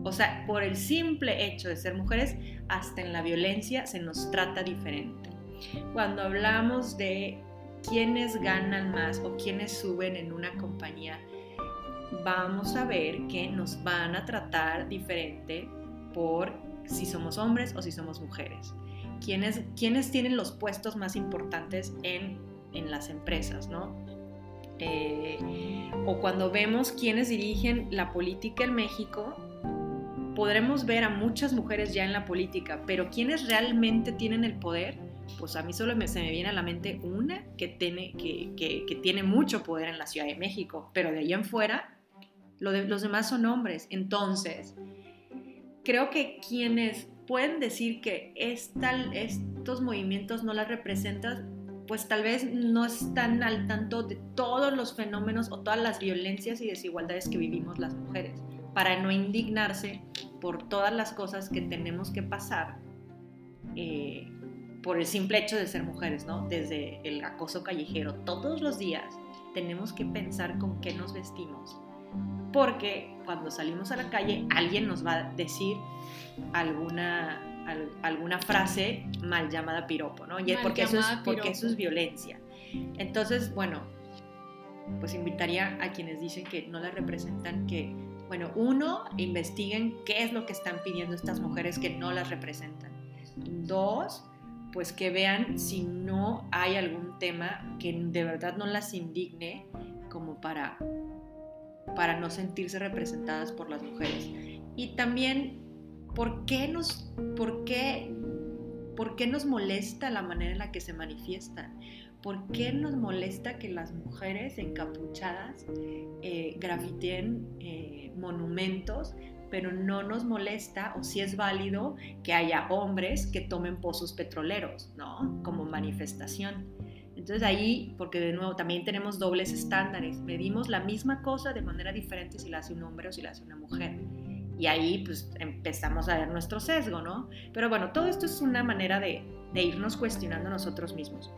O sea, por el simple hecho de ser mujeres, hasta en la violencia se nos trata diferente. Cuando hablamos de quiénes ganan más o quiénes suben en una compañía, vamos a ver que nos van a tratar diferente por si somos hombres o si somos mujeres. ¿Quiénes, tienen los puestos más importantes en, en las empresas, ¿no? Eh, o cuando vemos quiénes dirigen la política en México, podremos ver a muchas mujeres ya en la política, pero quienes realmente tienen el poder, pues a mí solo se me viene a la mente una que tiene, que, tiene mucho poder en la Ciudad de México, pero de ahí en fuera, los demás son hombres. Entonces, creo que quienes pueden decir que estos movimientos no las representan, pues tal vez no están al tanto de todos los fenómenos o todas las violencias y desigualdades que vivimos las mujeres, para no indignarse por todas las cosas que tenemos que pasar eh, por el simple hecho de ser mujeres, ¿no? Desde el acoso callejero, todos los días tenemos que pensar con qué nos vestimos, porque cuando salimos a la calle alguien nos va a decir alguna, alguna frase mal llamada piropo, ¿no? Y porque, eso es, porque eso es violencia. Entonces, bueno, pues invitaría a quienes dicen que no la representan que, bueno, uno, investiguen qué es lo que están pidiendo estas mujeres que no las representan. Dos, pues que vean si no hay algún tema que de verdad no las indigne como para, para no sentirse representadas por las mujeres. Y también, ¿por qué nos, por qué, por qué nos molesta la manera en la que se manifiestan? ¿Por qué nos molesta que las mujeres encapuchadas eh, eh, monumentos pero no nos molesta o si es válido que haya hombres que tomen pozos petroleros, ¿no? Como manifestación. Entonces ahí, porque de nuevo también tenemos dobles estándares, medimos la misma cosa de manera diferente si la hace un hombre o si la hace una mujer. Y ahí pues empezamos a ver nuestro sesgo, ¿no? Pero bueno, todo esto es una manera de, irnos cuestionando nosotros mismos.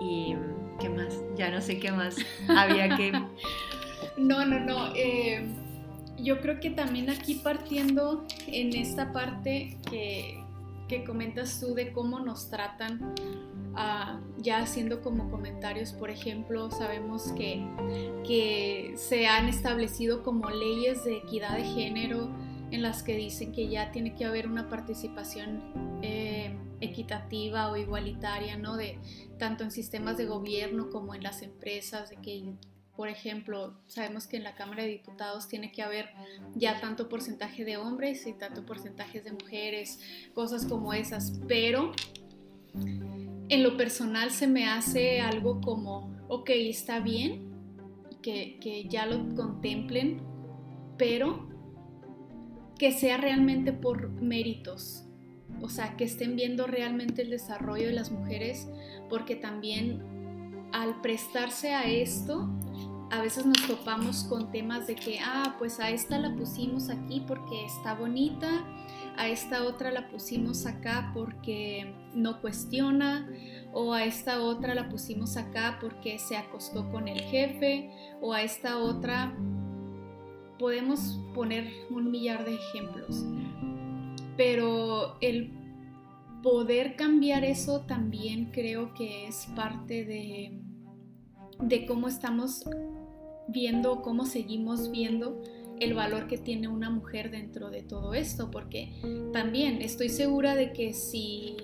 ¿Y qué más? Ya no sé qué más había que... No, no, no. Eh yo creo que también aquí partiendo en esta parte que, comentas tú de cómo nos tratan, ah, ya haciendo como comentarios, por ejemplo, sabemos que, que se han establecido como leyes de equidad de género en las que dicen que ya tiene que haber una participación eh, equitativa o igualitaria, ¿no? De, tanto en sistemas de gobierno como en las empresas, de que por ejemplo, sabemos que en la Cámara de Diputados tiene que haber ya tanto porcentaje de hombres y tanto porcentaje de mujeres, cosas como esas, pero en lo personal se me hace algo como, ok, está bien que, que ya lo contemplen, pero que sea realmente por méritos, o sea, que estén viendo realmente el desarrollo de las mujeres, porque también al prestarse a esto, a veces nos topamos con temas de que, ah, pues a esta la pusimos aquí porque está bonita, a esta otra la pusimos acá porque no cuestiona, o a esta otra la pusimos acá porque se acostó con el jefe, o a esta otra podemos poner un millar de ejemplos. Pero el poder cambiar eso también creo que es parte de, de cómo estamos viendo, cómo seguimos viendo el valor que tiene una mujer dentro de todo esto, porque también estoy segura de que si,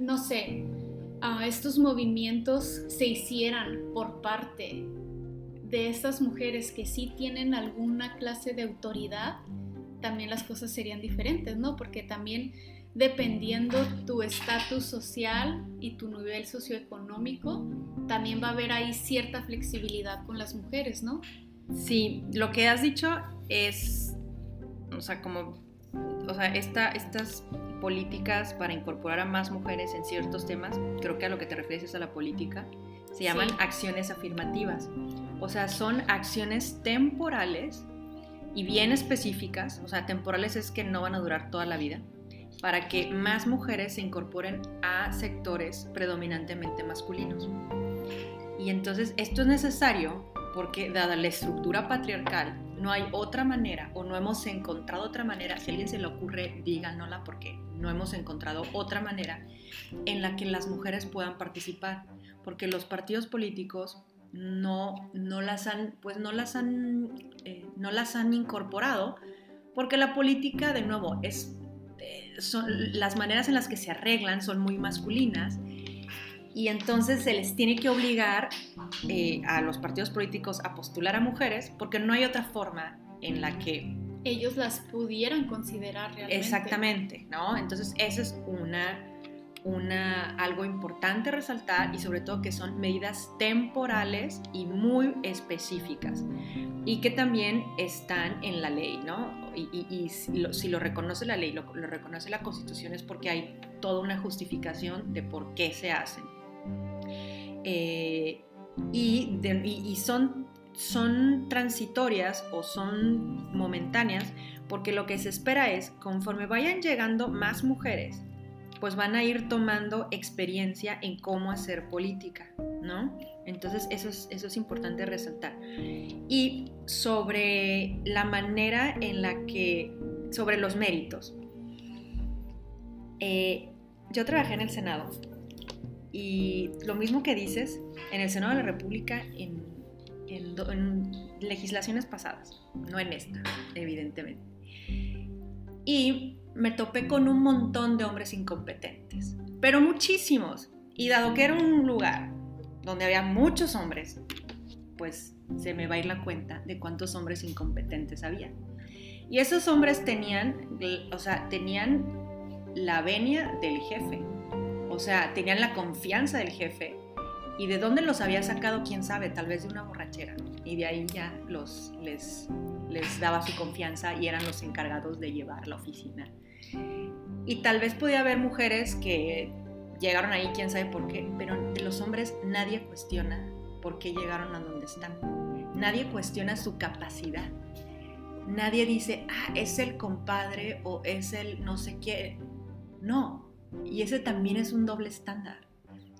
no sé, estos movimientos se hicieran por parte de estas mujeres que sí tienen alguna clase de autoridad, también las cosas serían diferentes, ¿no? Porque también dependiendo tu estatus social y tu nivel socioeconómico, también va a haber ahí cierta flexibilidad con las mujeres, ¿no? Sí, lo que has dicho es, o sea, como, o sea, estas políticas para incorporar a más mujeres en ciertos temas, creo que a lo que te refieres es a la política, se llaman acciones afirmativas. O sea, son acciones temporales y bien específicas, o sea, temporales es que no van a durar toda la vida, para que más mujeres se incorporen a sectores predominantemente masculinos. Y entonces esto es necesario porque dada la estructura patriarcal, no hay otra manera o no hemos encontrado otra manera, si a alguien se le ocurre, díganosla porque no hemos encontrado otra manera en la que las mujeres puedan participar, porque los partidos políticos no, no las han, pues no las han, eh, no las han incorporado, porque la política, de nuevo, es, eh, son, las maneras en las que se arreglan son muy masculinas y entonces se les tiene que obligar eh, a los partidos políticos a postular a mujeres porque no hay otra forma en la que ellos las pudieran considerar realmente. Exactamente, ¿no? Entonces eso es una una, algo importante resaltar y sobre todo que son medidas temporales y muy específicas y que también están en la ley, ¿no? Y, si, lo, reconoce la ley, lo, reconoce la Constitución es porque hay toda una justificación de por qué se hacen. Eh, y, son, son transitorias o son momentáneas porque lo que se espera es, conforme vayan llegando más mujeres, pues van a ir tomando experiencia en cómo hacer política, ¿no? Entonces eso es, eso es importante resaltar. Y sobre la manera en la que, sobre los méritos. Eh, yo trabajé en el Senado y lo mismo que dices, en el Senado de la República, en, en legislaciones pasadas, no en esta, evidentemente. Y me topé con un montón de hombres incompetentes, pero muchísimos. Y dado que era un lugar donde había muchos hombres, pues se me va a ir la cuenta de cuántos hombres incompetentes había. Y esos hombres tenían, o sea, tenían la venia del jefe, o sea, tenían la confianza del jefe. ¿Y de dónde los había sacado? Quién sabe, tal vez de una borrachera. Y de ahí ya los, les, les daba su confianza y eran los encargados de llevar la oficina y tal vez podía haber mujeres que llegaron ahí, quién sabe por qué, pero de los hombres nadie cuestiona por qué llegaron a donde están. Nadie cuestiona su capacidad. Nadie dice, ah, es el compadre o es el no sé qué. No, y ese también es un doble estándar.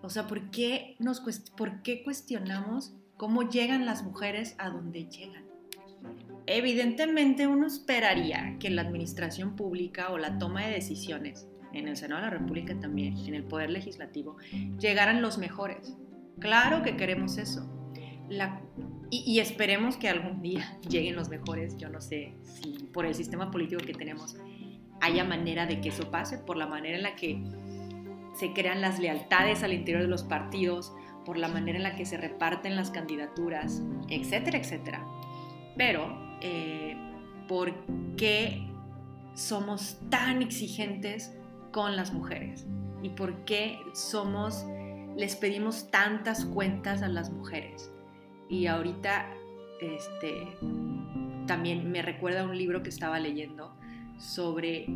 O sea, ¿por qué, nos, ¿por qué cuestionamos cómo llegan las mujeres a donde llegan? Evidentemente uno esperaría que la administración pública o la toma de decisiones, en el Senado de la República también, en el Poder Legislativo, llegaran los mejores. Claro que queremos eso. y, esperemos que algún día lleguen los mejores. Yo no sé si por el sistema político que tenemos haya manera de que eso pase, por la manera en la que se crean las lealtades al interior de los partidos, por la manera en la que se reparten las candidaturas, etcétera, etcétera. Pero, eh, ¿por qué somos tan exigentes con las mujeres? ¿Y por qué somos, les pedimos tantas cuentas a las mujeres? Y ahorita, este, también me recuerda un libro que estaba leyendo sobre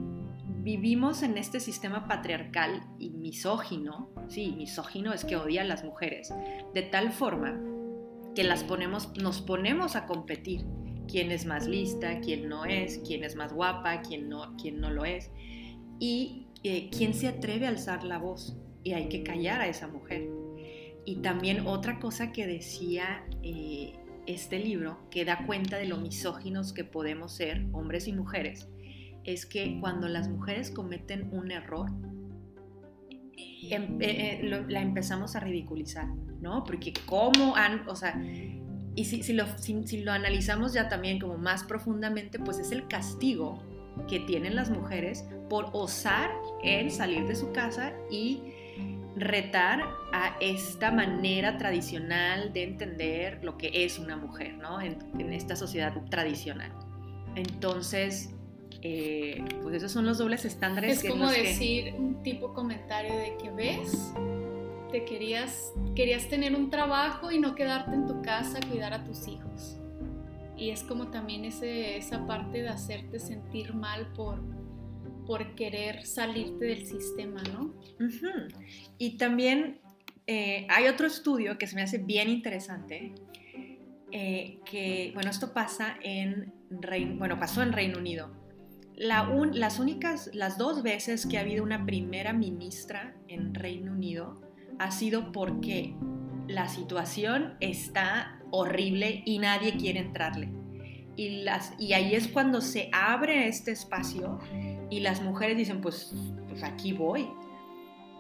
vivimos en este sistema patriarcal y misógino, sí, misógino es que odia a las mujeres, de tal forma que las ponemos, nos ponemos a competir. Quién es más lista, quién no es, quién es más guapa, quién no, quién no lo es. Y eh, quién se atreve a alzar la voz. Y hay que callar a esa mujer. Y también otra cosa que decía eh, este libro, que da cuenta de lo misóginos que podemos ser, hombres y mujeres, es que cuando las mujeres cometen un error, em, eh, eh, la empezamos a ridiculizar, ¿no? Porque cómo han, o sea, y si, lo, si, lo analizamos ya también como más profundamente, pues es el castigo que tienen las mujeres por osar en salir de su casa y retar a esta manera tradicional de entender lo que es una mujer, ¿no? En esta sociedad tradicional. Entonces, eh, pues esos son los dobles estándares. Es como decir un tipo comentario de que ves, te querías, querías tener un trabajo y no quedarte en tu casa a cuidar a tus hijos. Y es como también ese, esa parte de hacerte sentir mal por, por querer salirte del sistema, ¿no? Y también eh, hay otro estudio que se me hace bien interesante, eh, que, bueno, esto pasa en, bueno, pasó en Reino Unido las únicas, las dos veces que ha habido una primera ministra en Reino Unido ha sido porque la situación está horrible y nadie quiere entrarle. Y, las, y ahí es cuando se abre este espacio y las mujeres dicen, pues, pues aquí voy.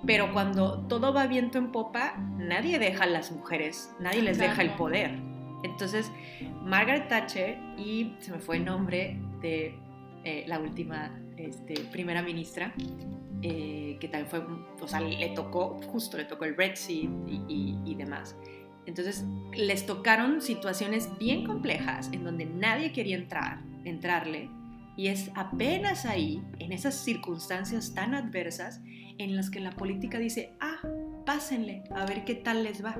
Pero cuando todo va viento en popa, nadie deja a las mujeres, nadie les deja el poder. Entonces, Margaret Thatcher y se me fue el nombre de eh, la última este, primera ministra, eh, que también fue, o sea, le tocó, justo le tocó el Brexit y, y, demás. Entonces, les tocaron situaciones bien complejas en donde nadie quería entrar, entrarle, y es apenas ahí, en esas circunstancias tan adversas, en las que la política dice, ah, pásenle, a ver qué tal les va.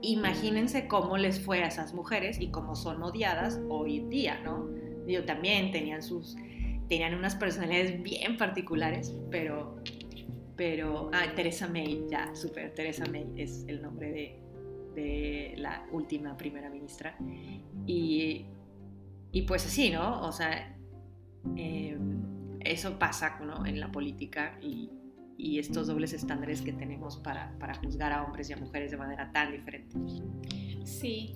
Imagínense cómo les fue a esas mujeres y cómo son odiadas hoy en día, ¿no? Digo, también tenían sus, tenían unas personalidades bien particulares, pero, pero, ah, Teresa May, ya, súper, Teresa May es el nombre de, de la última primera ministra. Y, y pues así, ¿no? O sea, em, eso pasa ¿no? en la política y, y, estos dobles estándares que tenemos para, para juzgar a hombres y a mujeres de manera tan diferente. Sí,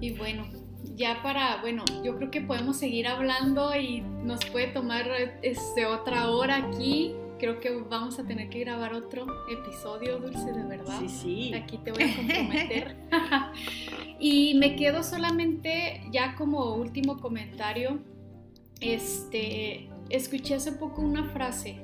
y bueno, ya para, bueno, yo creo que podemos seguir hablando y nos puede tomar este, otra hora aquí. Creo que vamos a tener que grabar otro episodio, Dulce, de verdad. Sí, sí. Aquí te voy a comprometer. y me quedo solamente, ya como último comentario, este, escuché hace poco una frase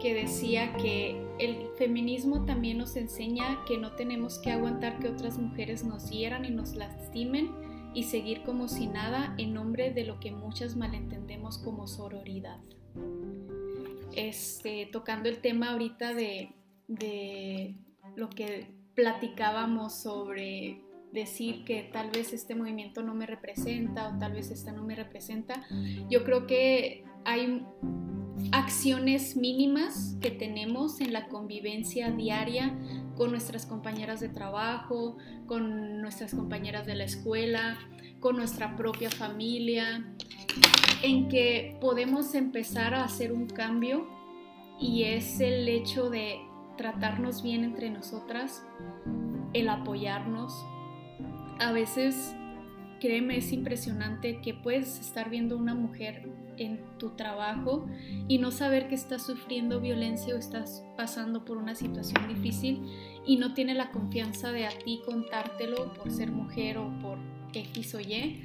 que decía que el feminismo también nos enseña que no tenemos que aguantar que otras mujeres nos hieran y nos lastimen y seguir como si nada en nombre de lo que muchas malentendemos como sororidad. Este, tocando el tema ahorita de, de lo que platicábamos sobre decir que tal vez este movimiento no me representa o tal vez esta no me representa, yo creo que hay acciones mínimas que tenemos en la convivencia diaria con nuestras compañeras de trabajo, con nuestras compañeras de la escuela, con nuestra propia familia, en que podemos empezar a hacer un cambio y es el hecho de tratarnos bien entre nosotras, el apoyarnos. A veces, créeme, es impresionante que puedes estar viendo una mujer en tu trabajo y no saber que estás sufriendo violencia o estás pasando por una situación difícil y no tiene la confianza de a ti contártelo por ser mujer o por X o Y,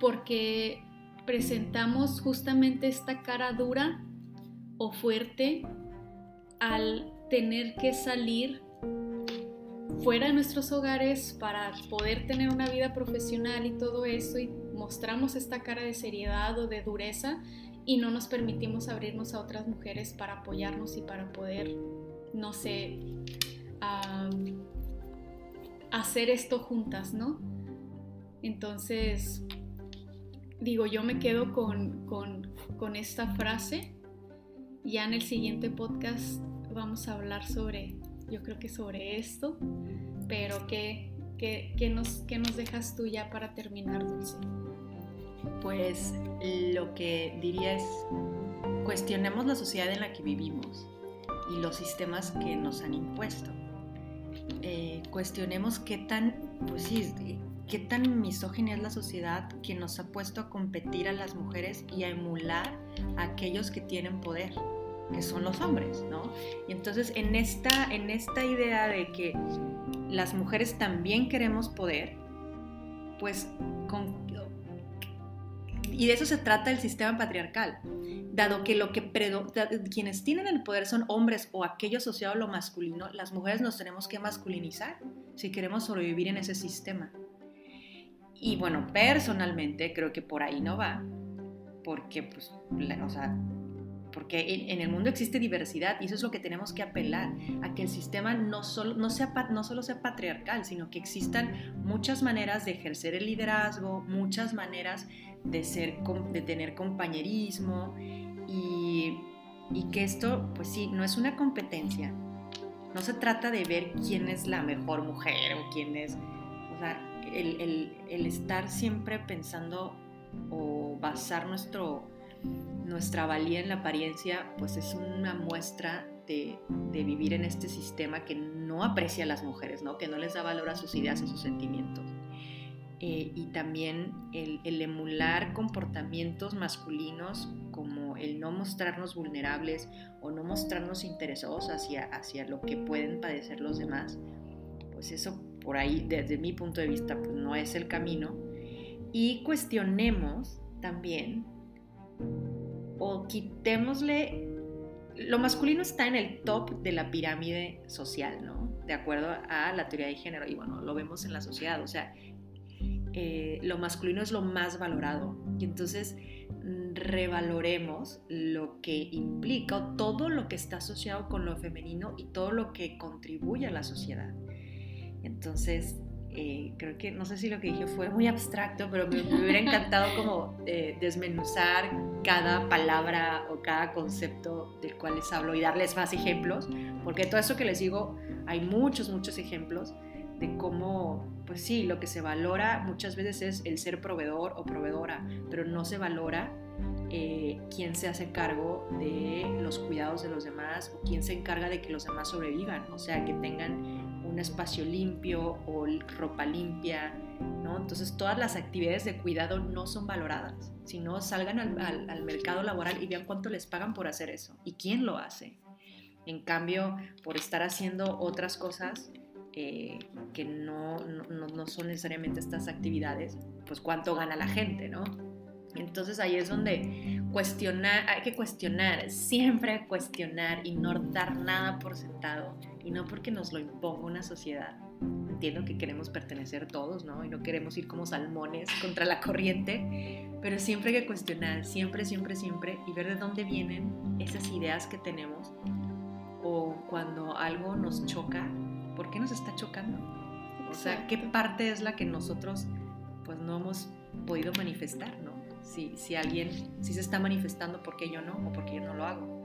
porque presentamos justamente esta cara dura o fuerte al tener que salir fuera de nuestros hogares para poder tener una vida profesional y todo eso y mostramos esta cara de seriedad o de dureza y no nos permitimos abrirnos a otras mujeres para apoyarnos y para poder, no sé, hacer esto juntas, ¿no? Entonces, digo, yo me quedo con, con esta frase. Ya en el siguiente podcast vamos a hablar sobre yo creo que sobre esto, pero ¿qué, qué, nos, qué nos dejas tú ya para terminar, Dulce? Pues lo que diría es, cuestionemos la sociedad en la que vivimos y los sistemas que nos han impuesto. Eh, cuestionemos qué tan, pues sí, qué tan misógina es la sociedad que nos ha puesto a competir a las mujeres y a emular a aquellos que tienen poder que son los hombres, ¿no? Y entonces en esta, en esta idea de que las mujeres también queremos poder, pues y de eso se trata el sistema patriarcal, dado que lo que quienes tienen el poder son hombres o aquello asociado a lo masculino, las mujeres nos tenemos que masculinizar si queremos sobrevivir en ese sistema. Y bueno, personalmente creo que por ahí no va, porque pues, o sea, porque en, el mundo existe diversidad y eso es lo que tenemos que apelar, a que el sistema no solo, no, sea, no solo sea patriarcal, sino que existan muchas maneras de ejercer el liderazgo, muchas maneras de, ser, de tener compañerismo y, y que esto, pues sí, no es una competencia. No se trata de ver quién es la mejor mujer o quién es, o sea, el, el, el estar siempre pensando o basar nuestro nuestra valía en la apariencia pues es una muestra de, vivir en este sistema que no aprecia a las mujeres, ¿no? que no les da valor a sus ideas, a sus sentimientos. Eh, y también el, emular comportamientos masculinos como el no mostrarnos vulnerables o no mostrarnos interesados hacia, hacia lo que pueden padecer los demás, pues eso por ahí desde mi punto de vista pues no es el camino. Y cuestionemos también o quitémosle, lo masculino está en el top de la pirámide social, ¿no? De acuerdo a la teoría de género, y bueno, lo vemos en la sociedad, o sea, eh, lo masculino es lo más valorado, y entonces mm, revaloremos lo que implica todo lo que está asociado con lo femenino y todo lo que contribuye a la sociedad. Entonces, eh, creo que, no sé si lo que dije fue muy abstracto, pero me, hubiera encantado como eh, desmenuzar cada palabra o cada concepto del cual les hablo y darles más ejemplos, porque todo eso que les digo, hay muchos, muchos ejemplos de cómo, pues sí, lo que se valora muchas veces es el ser proveedor o proveedora, pero no se valora eh, quién se hace cargo de los cuidados de los demás o quién se encarga de que los demás sobrevivan, o sea, que tengan un espacio limpio o ropa limpia, ¿no? Entonces todas las actividades de cuidado no son valoradas, sino salgan al, mercado laboral y vean cuánto les pagan por hacer eso y quién lo hace. En cambio, por estar haciendo otras cosas eh, que no, no, no, son necesariamente estas actividades, pues cuánto gana la gente, ¿no? Entonces ahí es donde cuestionar, hay que cuestionar, siempre cuestionar y no dar nada por sentado y no porque nos lo imponga una sociedad. Entiendo que queremos pertenecer todos, ¿no? Y no queremos ir como salmones contra la corriente, pero siempre hay que cuestionar, siempre, siempre, siempre, y ver de dónde vienen esas ideas que tenemos o cuando algo nos choca, ¿por qué nos está chocando? O sea, ¿qué parte es la que nosotros pues no hemos podido manifestar, ¿no? Si, si alguien, si se está manifestando, ¿por qué yo no? ¿O por qué yo no lo hago?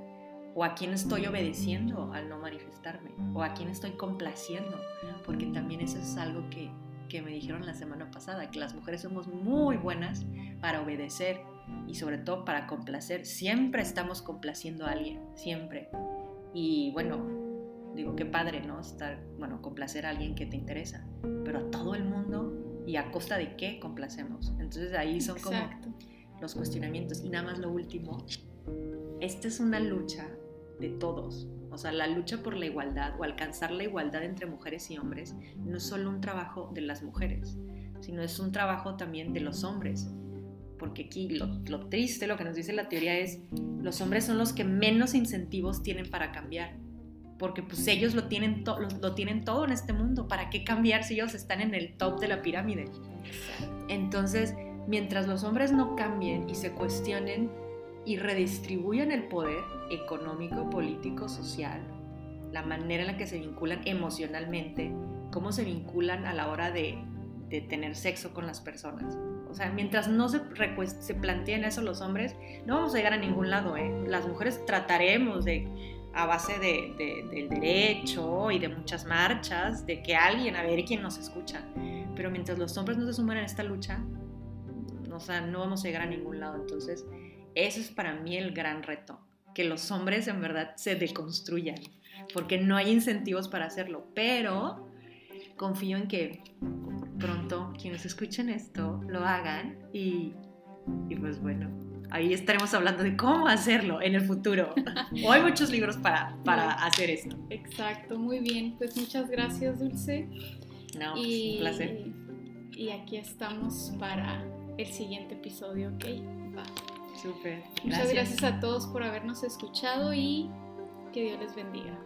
O a quién estoy obedeciendo al no manifestarme, o a quién estoy complaciendo, porque también eso es algo que, que me dijeron la semana pasada, que las mujeres somos muy buenas para obedecer y sobre todo para complacer. Siempre estamos complaciendo a alguien, siempre. Y bueno, digo, qué padre, ¿no? Estar, bueno, complacer a alguien que te interesa, pero a todo el mundo y a costa de qué complacemos. Entonces ahí son como los cuestionamientos. Y nada más lo último, esta es una lucha de todos. O sea, la lucha por la igualdad o alcanzar la igualdad entre mujeres y hombres no es solo un trabajo de las mujeres, sino es un trabajo también de los hombres. Porque aquí lo, triste, lo que nos dice la teoría es, los hombres son los que menos incentivos tienen para cambiar. porque pues ellos lo tienen, lo, lo, tienen todo en este mundo. ¿Para qué cambiar si ellos están en el top de la pirámide? Entonces, mientras los hombres no cambien y se cuestionen y redistribuyan el poder económico, político, social, la manera en la que se vinculan emocionalmente, cómo se vinculan a la hora de, de tener sexo con las personas. O sea, mientras no se, se planteen eso los hombres, no vamos a llegar a ningún lado. ¿eh? Las mujeres trataremos de, a base de, del derecho y de muchas marchas, de que alguien, a ver quién nos escucha. Pero mientras los hombres no se sumen en esta lucha, o sea, no vamos a llegar a ningún lado. Entonces, eso es para mí el gran reto, que los hombres en verdad se deconstruyan, porque no hay incentivos para hacerlo. Pero confío en que pronto quienes escuchen esto lo hagan y, y pues bueno, ahí estaremos hablando de cómo hacerlo en el futuro. o hay muchos libros para, para hacer esto. Exacto, muy bien. Pues muchas gracias, Dulce. No, pues y, un placer. Y aquí estamos para el siguiente episodio, ¿ok? Va. Súper. Muchas gracias a todos por habernos escuchado y que Dios les bendiga.